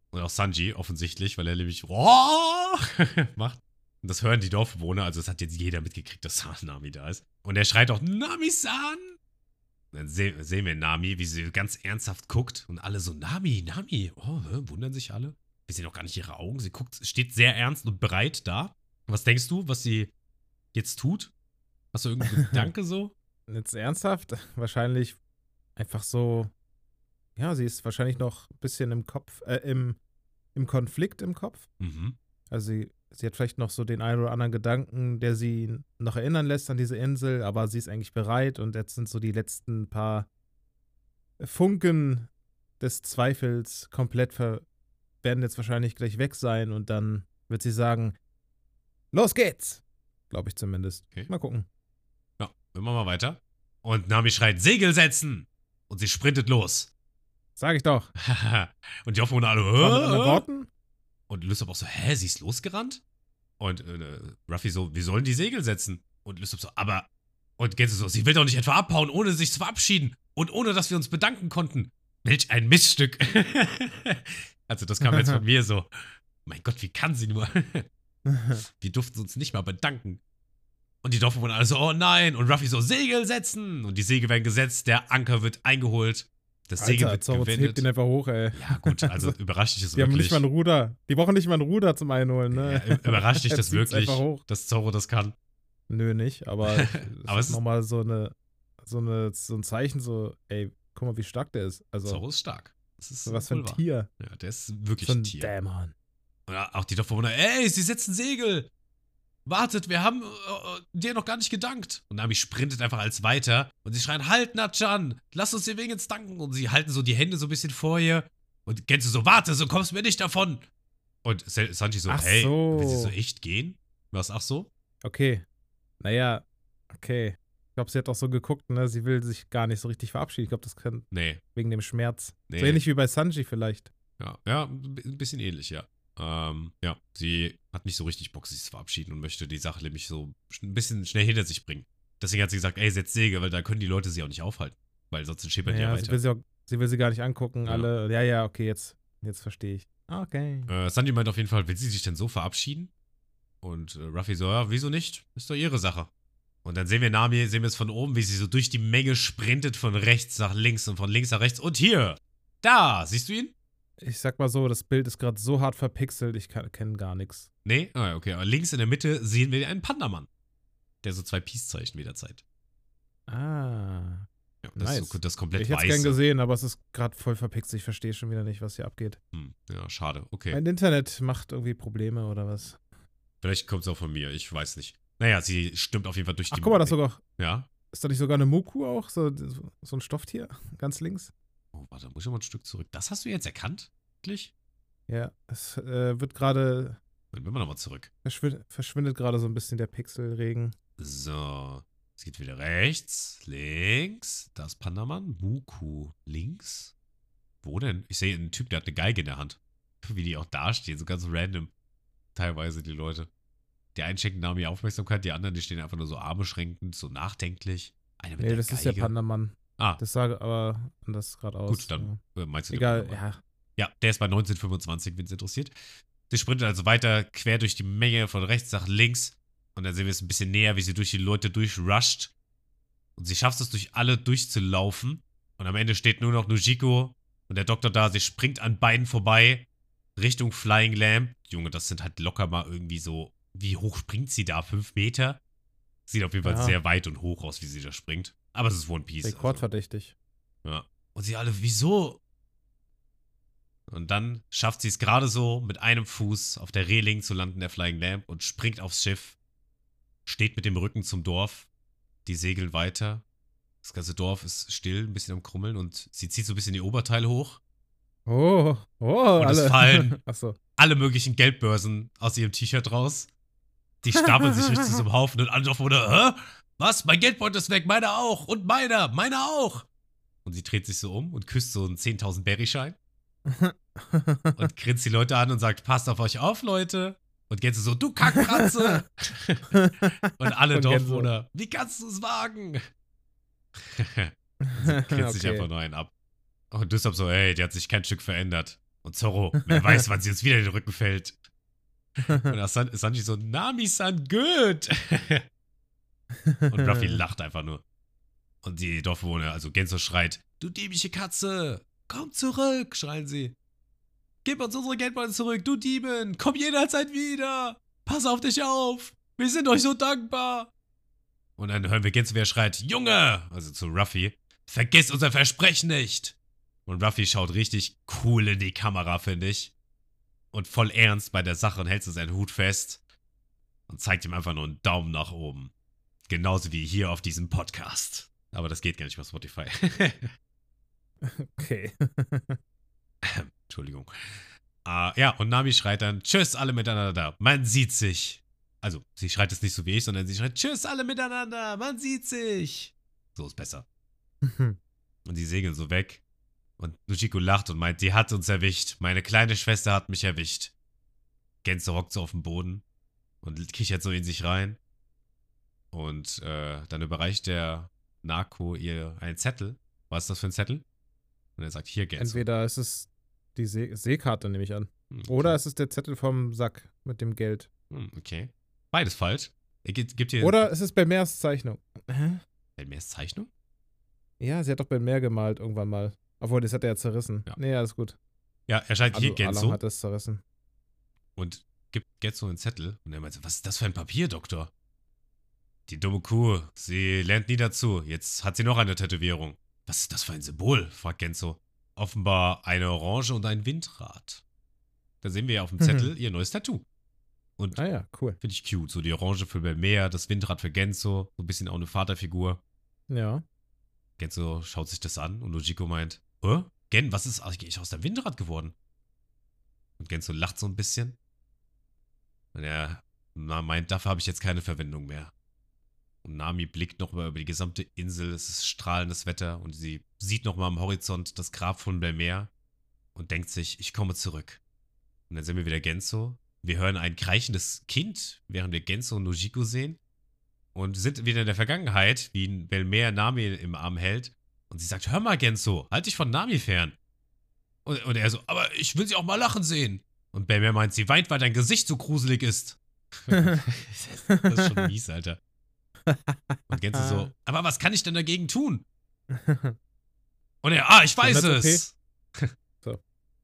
[SPEAKER 2] Und auch Sanji, offensichtlich, weil er nämlich "Roar" macht. Und das hören die Dorfbewohner, also das hat jetzt jeder mitgekriegt, dass Nami da ist. Und er schreit auch, Nami-san! Dann se sehen wir Nami, wie sie ganz ernsthaft guckt. Und alle so, Nami, Nami. Oh, wundern sich alle. Wir sehen auch gar nicht ihre Augen. Sie guckt, steht sehr ernst und bereit da. Was denkst du, was sie jetzt tut? Hast du irgendeinen Gedanke so?
[SPEAKER 3] Jetzt ernsthaft? Wahrscheinlich einfach so. Ja, sie ist wahrscheinlich noch ein bisschen im Kopf, äh, im, im Konflikt im Kopf.
[SPEAKER 2] Mhm.
[SPEAKER 3] Also sie, sie hat vielleicht noch so den einen oder anderen Gedanken, der sie noch erinnern lässt an diese Insel, aber sie ist eigentlich bereit und jetzt sind so die letzten paar Funken des Zweifels komplett ver werden jetzt wahrscheinlich gleich weg sein und dann wird sie sagen, los geht's! Glaube ich zumindest.
[SPEAKER 2] Okay.
[SPEAKER 3] Mal gucken.
[SPEAKER 2] Ja, wir machen mal weiter. Und Nami schreit, Segel setzen! Und sie sprintet los.
[SPEAKER 3] Sag ich doch.
[SPEAKER 2] und die Dorfbewohner alle, "Hä?"
[SPEAKER 3] Worten?
[SPEAKER 2] Und Lysop auch so, hä, sie ist losgerannt? Und äh, Ruffy so, wir sollen die Segel setzen. Und Lysop so, aber. Und Gänse so, sie will doch nicht etwa abhauen, ohne sich zu verabschieden. Und ohne, dass wir uns bedanken konnten. Welch ein Missstück. also, das kam jetzt von mir so. Mein Gott, wie kann sie nur? wir durften uns nicht mal bedanken. Und die Dorfbewohner alle so, oh nein. Und Ruffy so, Segel setzen. Und die Segel werden gesetzt, der Anker wird eingeholt. Das Segel
[SPEAKER 3] Alter,
[SPEAKER 2] wird
[SPEAKER 3] Zorro hebt
[SPEAKER 2] gewendet.
[SPEAKER 3] ihn einfach hoch, ey.
[SPEAKER 2] Ja, gut, also überrascht dich das
[SPEAKER 3] Die haben
[SPEAKER 2] wirklich.
[SPEAKER 3] nicht mal ein Ruder. Die brauchen nicht mal ein Ruder zum Einholen, ne?
[SPEAKER 2] Ja, überrascht dich das wirklich, dass Zorro das kann?
[SPEAKER 3] Nö, nicht, aber, das
[SPEAKER 2] Aber es
[SPEAKER 3] ist nochmal so eine, so eine, so ein Zeichen, so, ey, guck mal, wie stark der ist. Also,
[SPEAKER 2] Zorro ist stark. Das ist
[SPEAKER 3] was für ein. Tier.
[SPEAKER 2] Ja, der ist wirklich
[SPEAKER 3] So
[SPEAKER 2] ein
[SPEAKER 3] ein
[SPEAKER 2] Tier.
[SPEAKER 3] Dämon.
[SPEAKER 2] Und auch die Dorfbewohner, ey, sie setzen Segel. Wartet, wir haben äh, dir noch gar nicht gedankt. Und Nami sprintet einfach als weiter und sie schreien, halt, Natchan, lass uns dir wenigstens danken. Und sie halten so die Hände so ein bisschen vor ihr. Und Genzo so, warte, so kommst du mir nicht davon. Und Sa- Sanji so,
[SPEAKER 3] Ach
[SPEAKER 2] hey,
[SPEAKER 3] so.
[SPEAKER 2] will sie so echt gehen? Was, ach so?
[SPEAKER 3] Okay. Naja, okay. Ich glaube, sie hat auch so geguckt, ne? Sie will sich gar nicht so richtig verabschieden. Ich glaube, das kann
[SPEAKER 2] Nee,
[SPEAKER 3] wegen dem Schmerz.
[SPEAKER 2] nee.
[SPEAKER 3] So ähnlich wie bei Sanji vielleicht.
[SPEAKER 2] Ja, ja, ein bisschen ähnlich, ja. Ähm, ja, sie hat nicht so richtig Bock, sich zu verabschieden und möchte die Sache nämlich so ein bisschen schnell hinter sich bringen. Deswegen hat sie gesagt, ey, setz Segel, weil da können die Leute sie auch nicht aufhalten. Weil sonst schippert die ja
[SPEAKER 3] Naja, sie
[SPEAKER 2] weiter.
[SPEAKER 3] will sie, auch, sie will sie gar nicht angucken.
[SPEAKER 2] Ja.
[SPEAKER 3] Alle, ja, ja, okay, jetzt, jetzt verstehe ich. Okay.
[SPEAKER 2] Äh, Sanji meint auf jeden Fall, will sie sich denn so verabschieden? Und äh, Ruffy so, ja, wieso nicht? Ist doch ihre Sache. Und dann sehen wir Nami, sehen wir es von oben, wie sie so durch die Menge sprintet, von rechts nach links und von links nach rechts. Und hier, da, siehst du ihn?
[SPEAKER 3] Ich sag mal so, das Bild ist gerade so hart verpixelt, ich kenne gar nichts.
[SPEAKER 2] Nee? Ah, okay. Aber links in der Mitte sehen wir einen Pandamann. Der so zwei Peace-Zeichen wieder zeigt.
[SPEAKER 3] Ah.
[SPEAKER 2] Ja, das ist
[SPEAKER 3] Nice.
[SPEAKER 2] so, das komplett
[SPEAKER 3] Ich hätte es gern gesehen, aber es ist gerade voll verpixelt. Ich verstehe schon wieder nicht, was hier abgeht.
[SPEAKER 2] Hm, ja, schade. Okay.
[SPEAKER 3] Mein Internet macht irgendwie Probleme oder was?
[SPEAKER 2] Vielleicht kommt es auch von mir. Ich weiß nicht. Naja, sie stimmt auf jeden Fall durch
[SPEAKER 3] Ach,
[SPEAKER 2] die.
[SPEAKER 3] guck mal, das sogar.
[SPEAKER 2] Ja.
[SPEAKER 3] Ist da nicht sogar eine Muku auch? So, so ein Stofftier? Ganz links?
[SPEAKER 2] Oh, warte, muss ich mal ein Stück zurück. Das hast du jetzt erkannt? Wirklich?
[SPEAKER 3] Ja, es äh, wird gerade.
[SPEAKER 2] Dann will wir nochmal zurück.
[SPEAKER 3] Verschwindet, verschwindet gerade so ein bisschen der Pixelregen.
[SPEAKER 2] So. Es geht wieder rechts, links. Da ist Pandamann. Buku. Links. Wo denn? Ich sehe einen Typ, der hat eine Geige in der Hand. Wie die auch dastehen, so ganz random. Teilweise die Leute. Die einen schenken Nami Aufmerksamkeit, die anderen, die stehen einfach nur so Arme schränkend, so nachdenklich. Eine mit
[SPEAKER 3] Nee, das ist der
[SPEAKER 2] Geige. Ah,
[SPEAKER 3] Das sah aber anders gerade aus.
[SPEAKER 2] gut, dann äh, meinst du
[SPEAKER 3] Egal, ja.
[SPEAKER 2] Ja, der ist bei 1925, wenn es interessiert. Sie sprintet also weiter quer durch die Menge von rechts nach links. Und dann sehen wir es ein bisschen näher, wie sie durch die Leute durchrusht. Und sie schafft es, durch alle durchzulaufen. Und am Ende steht nur noch Nujiko und der Doktor da. Sie springt an beiden vorbei Richtung Flying Lamp. Junge, das sind halt locker mal irgendwie so. Wie hoch springt sie da? Fünf Meter? Sieht auf jeden Fall
[SPEAKER 3] Ja.
[SPEAKER 2] sehr weit und hoch aus, wie sie da springt. Aber es ist One Piece. also-
[SPEAKER 3] Rekordverdächtig.
[SPEAKER 2] ja. Und sie alle, wieso? Und dann schafft sie es gerade so, mit einem Fuß auf der Reling zu landen, der Flying Lamp, und springt aufs Schiff. Steht mit dem Rücken zum Dorf. Die segeln weiter. Das ganze Dorf ist still, ein bisschen am Krummeln und sie zieht so ein bisschen die Oberteile hoch.
[SPEAKER 3] Oh, oh,
[SPEAKER 2] Und es
[SPEAKER 3] alle.
[SPEAKER 2] fallen-
[SPEAKER 3] Achso.
[SPEAKER 2] Alle möglichen Geldbörsen aus ihrem T-Shirt raus. Die stapeln sich richtig zum Haufen und alle drauf wurde, hä? Was? Mein Geldbeutel ist weg, meiner auch. Und meiner, meiner auch. Und sie dreht sich so um und küsst so einen 10.000 Berry-Schein. und grinst die Leute an und sagt, passt auf euch auf, Leute. Und Gänse so, du Kackfratze. und alle
[SPEAKER 3] Und Gänse.
[SPEAKER 2] Dorfbewohner, wie kannst du es wagen? sie grinst sich
[SPEAKER 3] Okay.
[SPEAKER 2] einfach nur einen ab. Und Düssab so, ey, die hat sich kein Stück verändert. Und Zorro, wer weiß, wann sie uns wieder in den Rücken fällt. Und Asan Sanji so, Nami-san, good. Und Ruffy lacht einfach nur. Und die Dorfbewohner, also Genzo schreit, du diebische Katze, komm zurück, schreien sie. Gib uns unsere Geldbeutel zurück, du Dieben, komm jederzeit wieder. Pass auf dich auf, wir sind euch so dankbar. Und dann hören wir Genzo, wer schreit, Junge, also zu Ruffy, vergiss unser Versprechen nicht. Und Ruffy schaut richtig cool in die Kamera, finde ich. Und voll ernst bei der Sache und hält so seinen Hut fest. Und zeigt ihm einfach nur einen Daumen nach oben. Genauso wie hier auf diesem Podcast. Aber das geht gar nicht über Spotify.
[SPEAKER 3] Okay.
[SPEAKER 2] Entschuldigung. Ah, ja, und Nami schreit dann, tschüss alle miteinander, man sieht sich. Also, sie schreit es nicht so wie ich, sondern sie schreit, tschüss alle miteinander, man sieht sich. So ist besser. Und die segeln so weg. Und Nujiko lacht und meint, die hat uns erwischt. Meine kleine Schwester hat mich erwischt. Genzo hockt so auf dem Boden und kichert so in sich rein. Und äh, dann überreicht der Narko ihr einen Zettel. Was ist das für ein Zettel? Und er sagt, hier, Genzo.
[SPEAKER 3] Entweder ist es die See Seekarte, nehme ich an.
[SPEAKER 2] Hm,
[SPEAKER 3] Oder
[SPEAKER 2] okay.
[SPEAKER 3] es ist der Zettel vom Sack mit dem Geld.
[SPEAKER 2] Hm, okay. Beides falsch. Gibt, gibt
[SPEAKER 3] Oder es ist Belmers Zeichnung. Hä?
[SPEAKER 2] Belmers Zeichnung?
[SPEAKER 3] Ja, sie hat doch Belmer gemalt irgendwann mal. Obwohl, das hat er ja zerrissen.
[SPEAKER 2] Ja.
[SPEAKER 3] Nee, alles gut.
[SPEAKER 2] Ja, er scheint hier
[SPEAKER 3] Also,
[SPEAKER 2] Genzo
[SPEAKER 3] Along hat es zerrissen.
[SPEAKER 2] und gibt Genzo einen Zettel. Und er meint was ist das für ein Papier, Doktor? Die dumme Kuh, sie lernt nie dazu. Jetzt hat sie noch eine Tätowierung. Was ist das für ein Symbol? fragt Genzo. Offenbar eine Orange und ein Windrad. Da sehen wir ja auf dem
[SPEAKER 3] Mhm.
[SPEAKER 2] Zettel ihr neues Tattoo. Und
[SPEAKER 3] Ah ja, cool.
[SPEAKER 2] finde ich cute. So die Orange für Belmea, das Windrad für Genzo. So ein bisschen auch eine Vaterfigur.
[SPEAKER 3] Ja.
[SPEAKER 2] Genzo schaut sich das an und Ujiko meint, Hä? Gen, was ist eigentlich aus dem Windrad geworden? Und Genzo lacht so ein bisschen. Und er meint, dafür habe ich jetzt keine Verwendung mehr. Und Nami blickt nochmal über die gesamte Insel, es ist strahlendes Wetter und sie sieht nochmal am Horizont das Grab von Belmer und denkt sich, ich komme zurück. Und dann sehen wir wieder Genzo. Wir hören ein kreichendes Kind, während wir Genzo und Nojiko sehen. Und sind wieder in der Vergangenheit, wie Belmer Nami im Arm hält. Und sie sagt, hör mal, Genzo, halt dich von Nami fern. Und, und er so, aber ich will sie auch mal lachen sehen. Und Belmer meint, sie weint, weil dein Gesicht so gruselig ist. das ist schon mies, Alter. Und Genzo so, aber was kann ich denn dagegen tun? Und er, ah, ich weiß es.
[SPEAKER 3] So.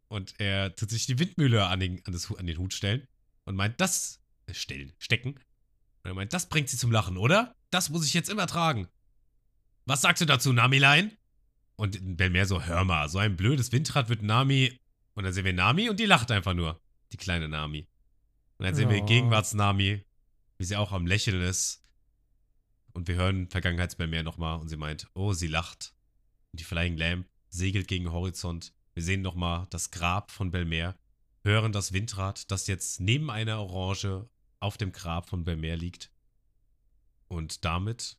[SPEAKER 2] Und er tut sich die Windmühle an den, an, das, an den Hut stellen und meint, das äh, stellen, stecken. Und er meint, das bringt sie zum Lachen, oder? Das muss ich jetzt immer tragen. Was sagst du dazu, Namilein? Und Belmer so, hör mal, so ein blödes Windrad wird Nami. Und dann sehen wir Nami und die lacht einfach nur. Die kleine Nami. Und dann sehen wir
[SPEAKER 3] Oh.
[SPEAKER 2] Gegenwarts-Nami, wie sie auch am Lächeln ist. Und wir hören Vergangenheits-Belmer nochmal und sie meint, oh, sie lacht. Und die Flying Lamp segelt gegen Horizont. Wir sehen nochmal das Grab von Belmer, hören das Windrad, das jetzt neben einer Orange auf dem Grab von Belmer liegt. Und damit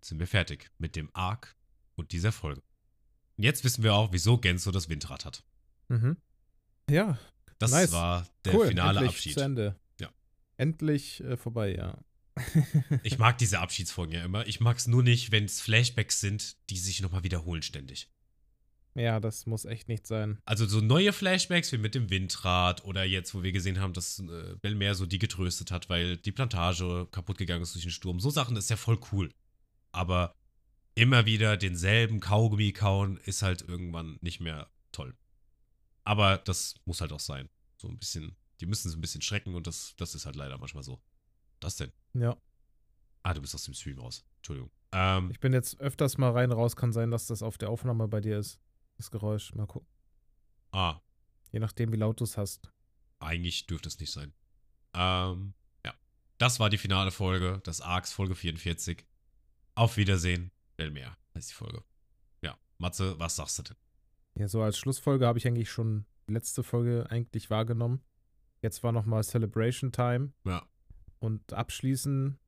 [SPEAKER 2] sind wir fertig mit dem Arc und dieser Folge. Und jetzt wissen wir auch, wieso Genzo das Windrad hat.
[SPEAKER 3] mhm. Ja,
[SPEAKER 2] Das
[SPEAKER 3] Nice.
[SPEAKER 2] war der
[SPEAKER 3] cool.
[SPEAKER 2] finale
[SPEAKER 3] Endlich
[SPEAKER 2] Abschied.
[SPEAKER 3] Zu Ende.
[SPEAKER 2] Ja.
[SPEAKER 3] endlich äh, vorbei, ja.
[SPEAKER 2] Ich mag diese Abschiedsfolgen ja immer. Ich mag es nur nicht, wenn es Flashbacks sind, die sich nochmal wiederholen ständig.
[SPEAKER 3] Ja, das muss echt nicht sein.
[SPEAKER 2] Also so neue Flashbacks wie mit dem Windrad oder jetzt, wo wir gesehen haben, dass äh, Belmer so die getröstet hat, weil die Plantage kaputt gegangen ist durch den Sturm. So Sachen ist ja voll cool. Aber immer wieder denselben Kaugummi kauen ist halt irgendwann nicht mehr toll. Aber das muss halt auch sein. So ein bisschen, die müssen so ein bisschen schrecken und das, das ist halt leider manchmal so. Das denn?
[SPEAKER 3] Ja.
[SPEAKER 2] Ah, du bist aus dem Stream raus. Entschuldigung. Ähm,
[SPEAKER 3] Ich bin jetzt öfters mal rein raus, kann sein, dass das auf der Aufnahme bei dir ist. Das Geräusch. Mal gucken.
[SPEAKER 2] ah,
[SPEAKER 3] Je nachdem, wie laut du es hast.
[SPEAKER 2] Eigentlich dürfte es nicht sein. Ähm, ja. Das war die finale Folge des Arcs, Folge 44. Auf Wiedersehen. Belmer heißt die Folge. Ja. Matze, was sagst du denn?
[SPEAKER 3] Ja, so als Schlussfolge habe ich eigentlich schon die letzte Folge eigentlich wahrgenommen. Jetzt war nochmal Celebration Time
[SPEAKER 2] Ja.
[SPEAKER 3] Und abschließen,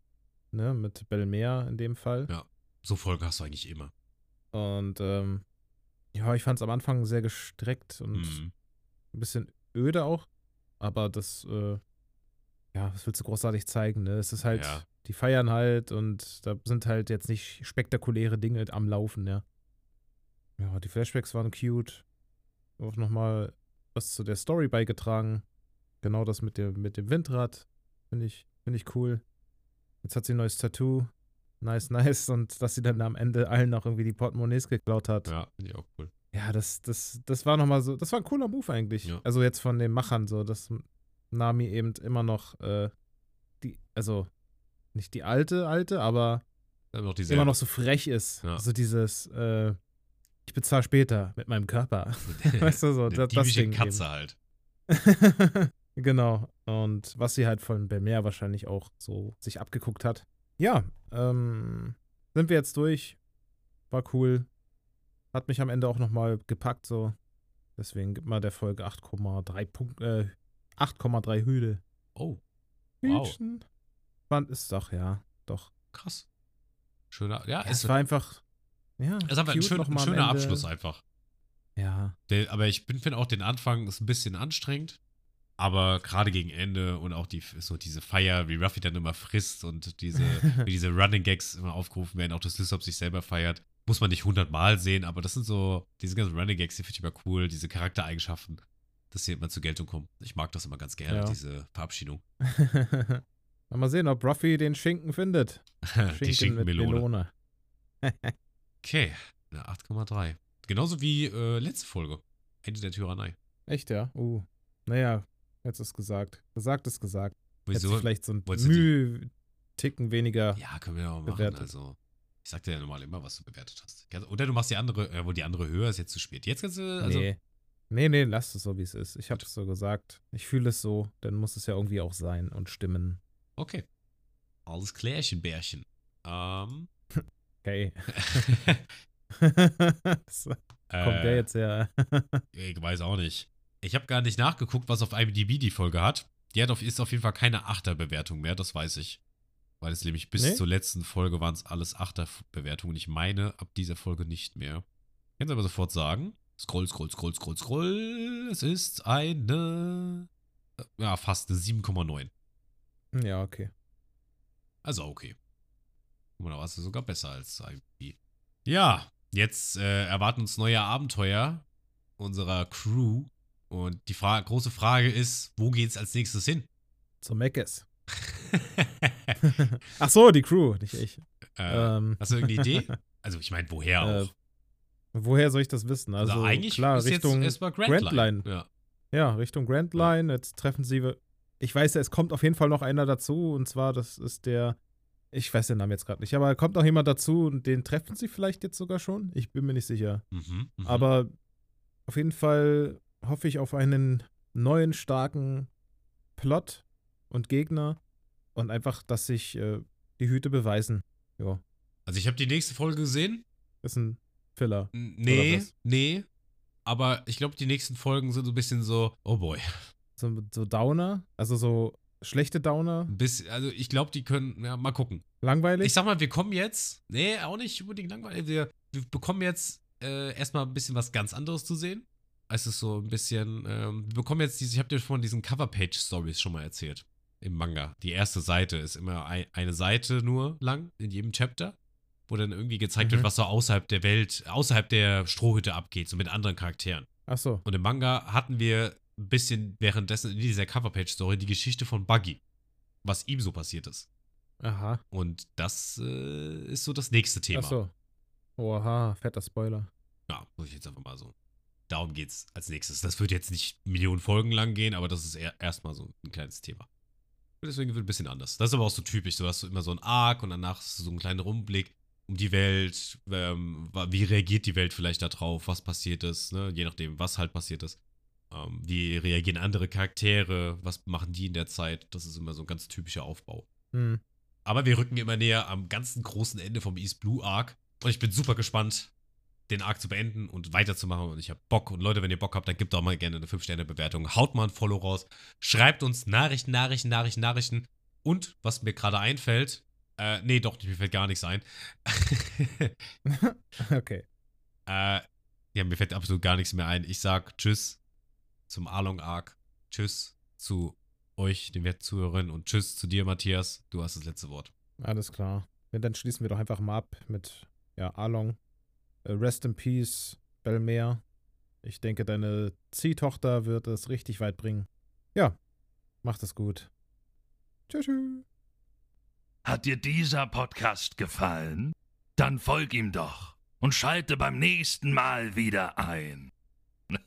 [SPEAKER 3] ne, mit Belmer in dem Fall.
[SPEAKER 2] Ja. So Folge hast du eigentlich immer.
[SPEAKER 3] Und ähm, ja, ich fand es am Anfang sehr gestreckt und
[SPEAKER 2] Mhm.
[SPEAKER 3] ein bisschen öde auch. Aber das, äh, ja, was willst du großartig zeigen, ne? Es ist halt,
[SPEAKER 2] Ja.
[SPEAKER 3] die feiern halt und da sind halt jetzt nicht spektakuläre Dinge am Laufen, ja. Ja, die Flashbacks waren cute. Auch nochmal was zu der Story beigetragen. Genau das mit dem, mit dem Windrad. Finde ich, finde ich cool. Jetzt hat sie ein neues Tattoo. Nice, nice. Und dass sie dann am Ende allen noch irgendwie die Portemonnaies geklaut hat.
[SPEAKER 2] Ja, finde ich auch cool.
[SPEAKER 3] Ja, das, das, das war nochmal so, das war ein cooler Move eigentlich.
[SPEAKER 2] Ja.
[SPEAKER 3] Also jetzt von den Machern so, dass Nami eben immer noch äh, die, also nicht die alte, alte, aber
[SPEAKER 2] Dann noch
[SPEAKER 3] immer noch so frech ist.
[SPEAKER 2] Ja.
[SPEAKER 3] So dieses, äh, ich bezahle später mit meinem Körper. weißt du, so, das, das Ding
[SPEAKER 2] Katze halt.
[SPEAKER 3] genau. Und was sie halt von Belmer wahrscheinlich auch so sich abgeguckt hat. Ja, ähm, sind wir jetzt durch. War cool. Hat mich am Ende auch nochmal gepackt, so. Deswegen gibt mal der Folge 8,3 Punkt, äh, 8,3 Hüde.
[SPEAKER 2] Oh, Wow.
[SPEAKER 3] Hütchen. Fand ist doch, ja, doch.
[SPEAKER 2] krass. Schöner. Ja,
[SPEAKER 3] Ja,
[SPEAKER 2] es,
[SPEAKER 3] war einfach, ja,
[SPEAKER 2] es ist einfach ein, schön, ein schöner. Abschluss einfach.
[SPEAKER 3] Ja,
[SPEAKER 2] Der, aber ich finde auch den Anfang ist ein bisschen anstrengend. Aber gerade gegen Ende und auch die, so diese Feier, wie Ruffy dann immer frisst und diese, wie diese Running Gags immer aufgerufen werden, auch dass Lysop sich selber feiert, muss man nicht hundertmal sehen, aber das sind so, diese ganzen Running Gags, die finde ich immer cool, diese Charaktereigenschaften, dass sie immer zur Geltung kommen. Ich mag das immer ganz gerne,
[SPEAKER 3] Ja.
[SPEAKER 2] diese Verabschiedung.
[SPEAKER 3] mal sehen, ob Ruffy den Schinken findet.
[SPEAKER 2] die Schinkenmelone.
[SPEAKER 3] Melone.
[SPEAKER 2] Okay, eine 8,3. Genauso wie äh, letzte Folge. Ende der Tyrannei.
[SPEAKER 3] Echt, ja? Uh. Naja, jetzt ist gesagt. Gesagt ist gesagt.
[SPEAKER 2] Wieso?
[SPEAKER 3] vielleicht so ein
[SPEAKER 2] wolltest du die-
[SPEAKER 3] Mühe Ticken weniger.
[SPEAKER 2] Ja, können wir ja auch machen.
[SPEAKER 3] bewertet.
[SPEAKER 2] Also, ich sag dir ja normal immer, was du bewertet hast. Oder du machst die andere, äh, wo die andere höher ist, jetzt zu spät. Jetzt kannst du, also,
[SPEAKER 3] nee. Nee, nee, lass es so, wie es ist. Ich habe es so gesagt. Ich fühle es so, dann muss es ja irgendwie auch sein und stimmen.
[SPEAKER 2] okay. Alles klärchen, Bärchen. Ähm,
[SPEAKER 3] Okay.
[SPEAKER 2] äh,
[SPEAKER 3] kommt der jetzt her?
[SPEAKER 2] Ich weiß auch nicht. Ich habe gar nicht nachgeguckt, was auf IMDb die Folge hat. Die hat auf, ist auf jeden Fall keine Achterbewertung mehr, das weiß ich. Weil es nämlich bis
[SPEAKER 3] Nee?
[SPEAKER 2] zur letzten Folge waren es alles Achterbewertungen. Ich meine, ab dieser Folge nicht mehr. Kannst aber sofort sagen. Scroll, scroll, scroll, scroll, scroll. Es ist eine. Ja, fast eine 7,9.
[SPEAKER 3] ja, okay.
[SPEAKER 2] Also okay. Guck mal, da warst du sogar besser als IMDb. Ja, jetzt äh, erwarten uns neue Abenteuer unserer Crew. Und die Fra große Frage ist, wo geht's als nächstes hin?
[SPEAKER 3] Zum Meckes. Ach so, die Crew, nicht ich.
[SPEAKER 2] äh,
[SPEAKER 3] Ähm,
[SPEAKER 2] hast du irgendeine Idee? Also ich meine, woher
[SPEAKER 3] Äh,
[SPEAKER 2] auch?
[SPEAKER 3] woher soll ich das wissen? Also,
[SPEAKER 2] Also, eigentlich
[SPEAKER 3] klar,
[SPEAKER 2] ist
[SPEAKER 3] Richtung
[SPEAKER 2] jetzt erstmal Grand,
[SPEAKER 3] Grand
[SPEAKER 2] Line. Ja.
[SPEAKER 3] Ja, Richtung Grand Line. Jetzt treffen sie. Ich weiß ja, es kommt auf jeden Fall noch einer dazu. Und zwar, das ist der. Ich weiß den Namen jetzt gerade nicht, aber kommt noch jemand dazu und den treffen sie vielleicht jetzt sogar schon. Ich bin mir nicht sicher.
[SPEAKER 2] Mhm, mhm.
[SPEAKER 3] Aber auf jeden Fall hoffe ich auf einen neuen, starken Plot und Gegner. Und einfach, dass sich äh, die Hüte beweisen. Ja,
[SPEAKER 2] also ich habe die nächste Folge gesehen.
[SPEAKER 3] ist ein Filler.
[SPEAKER 2] Nee, nee. Aber ich glaube, die nächsten Folgen sind so ein bisschen so, oh boy.
[SPEAKER 3] So, so Downer, also so schlechte Downer,
[SPEAKER 2] bisschen, also ich glaube, die können, ja, mal gucken.
[SPEAKER 3] langweilig.
[SPEAKER 2] Ich sag mal, wir kommen jetzt, nee, auch nicht unbedingt langweilig, wir, wir bekommen jetzt äh, erstmal ein bisschen was ganz anderes zu sehen. Es ist so ein bisschen, ähm, wir bekommen jetzt diese, ich habe dir von diesen Coverpage-Stories schon mal erzählt. im Manga. Die erste Seite ist immer ein, eine Seite nur lang in jedem Chapter, wo dann irgendwie gezeigt
[SPEAKER 3] Mhm.
[SPEAKER 2] wird, was so außerhalb der Welt, außerhalb der Strohhütte abgeht, so mit anderen Charakteren.
[SPEAKER 3] Ach so.
[SPEAKER 2] Und im Manga hatten wir ein bisschen währenddessen in dieser Coverpage-Story die Geschichte von Buggy, was ihm so passiert ist.
[SPEAKER 3] Aha.
[SPEAKER 2] Und das äh, ist so das nächste Thema.
[SPEAKER 3] Ach so. Oha, fetter Spoiler.
[SPEAKER 2] Ja, muss ich jetzt einfach mal so. Darum geht's als nächstes. Das wird jetzt nicht Millionen Folgen lang gehen, aber das ist erstmal so ein kleines Thema. Und deswegen wird ein bisschen anders. Das ist aber auch so typisch. Du hast so immer so einen Arc und danach hast du so einen kleinen Rumblick um die Welt. Ähm, wie reagiert die Welt vielleicht darauf? Was passiert ist? Ne? Je nachdem, was halt passiert ist. Ähm, wie reagieren andere Charaktere? Was machen die in der Zeit? Das ist immer so ein ganz typischer Aufbau.
[SPEAKER 3] Hm.
[SPEAKER 2] Aber wir rücken immer näher am ganzen großen Ende vom East Blue Arc. Und ich bin super gespannt, den Arc zu beenden und weiterzumachen. Und ich habe Bock. Und Leute, wenn ihr Bock habt, dann gebt doch mal gerne eine 5-Sterne-Bewertung. Haut mal ein Follow raus. Schreibt uns Nachrichten, Nachrichten, Nachrichten, Nachrichten. Und was mir gerade einfällt, äh, nee, doch mir fällt gar nichts ein.
[SPEAKER 3] okay.
[SPEAKER 2] äh, ja, mir fällt absolut gar nichts mehr ein. Ich sag Tschüss zum Along Arc. Tschüss zu euch, den werten. Und Tschüss zu dir, Matthias. Du hast das letzte Wort.
[SPEAKER 3] Alles klar. Ja, dann schließen wir doch einfach mal ab mit ja, Along. Äh, Rest in Peace, Belmer. Ich denke, deine Ziehtochter wird es richtig weit bringen. Ja, macht es gut. Tschüss. tschüss.
[SPEAKER 1] Hat dir dieser Podcast gefallen? Dann folg ihm doch und schalte beim nächsten Mal wieder ein.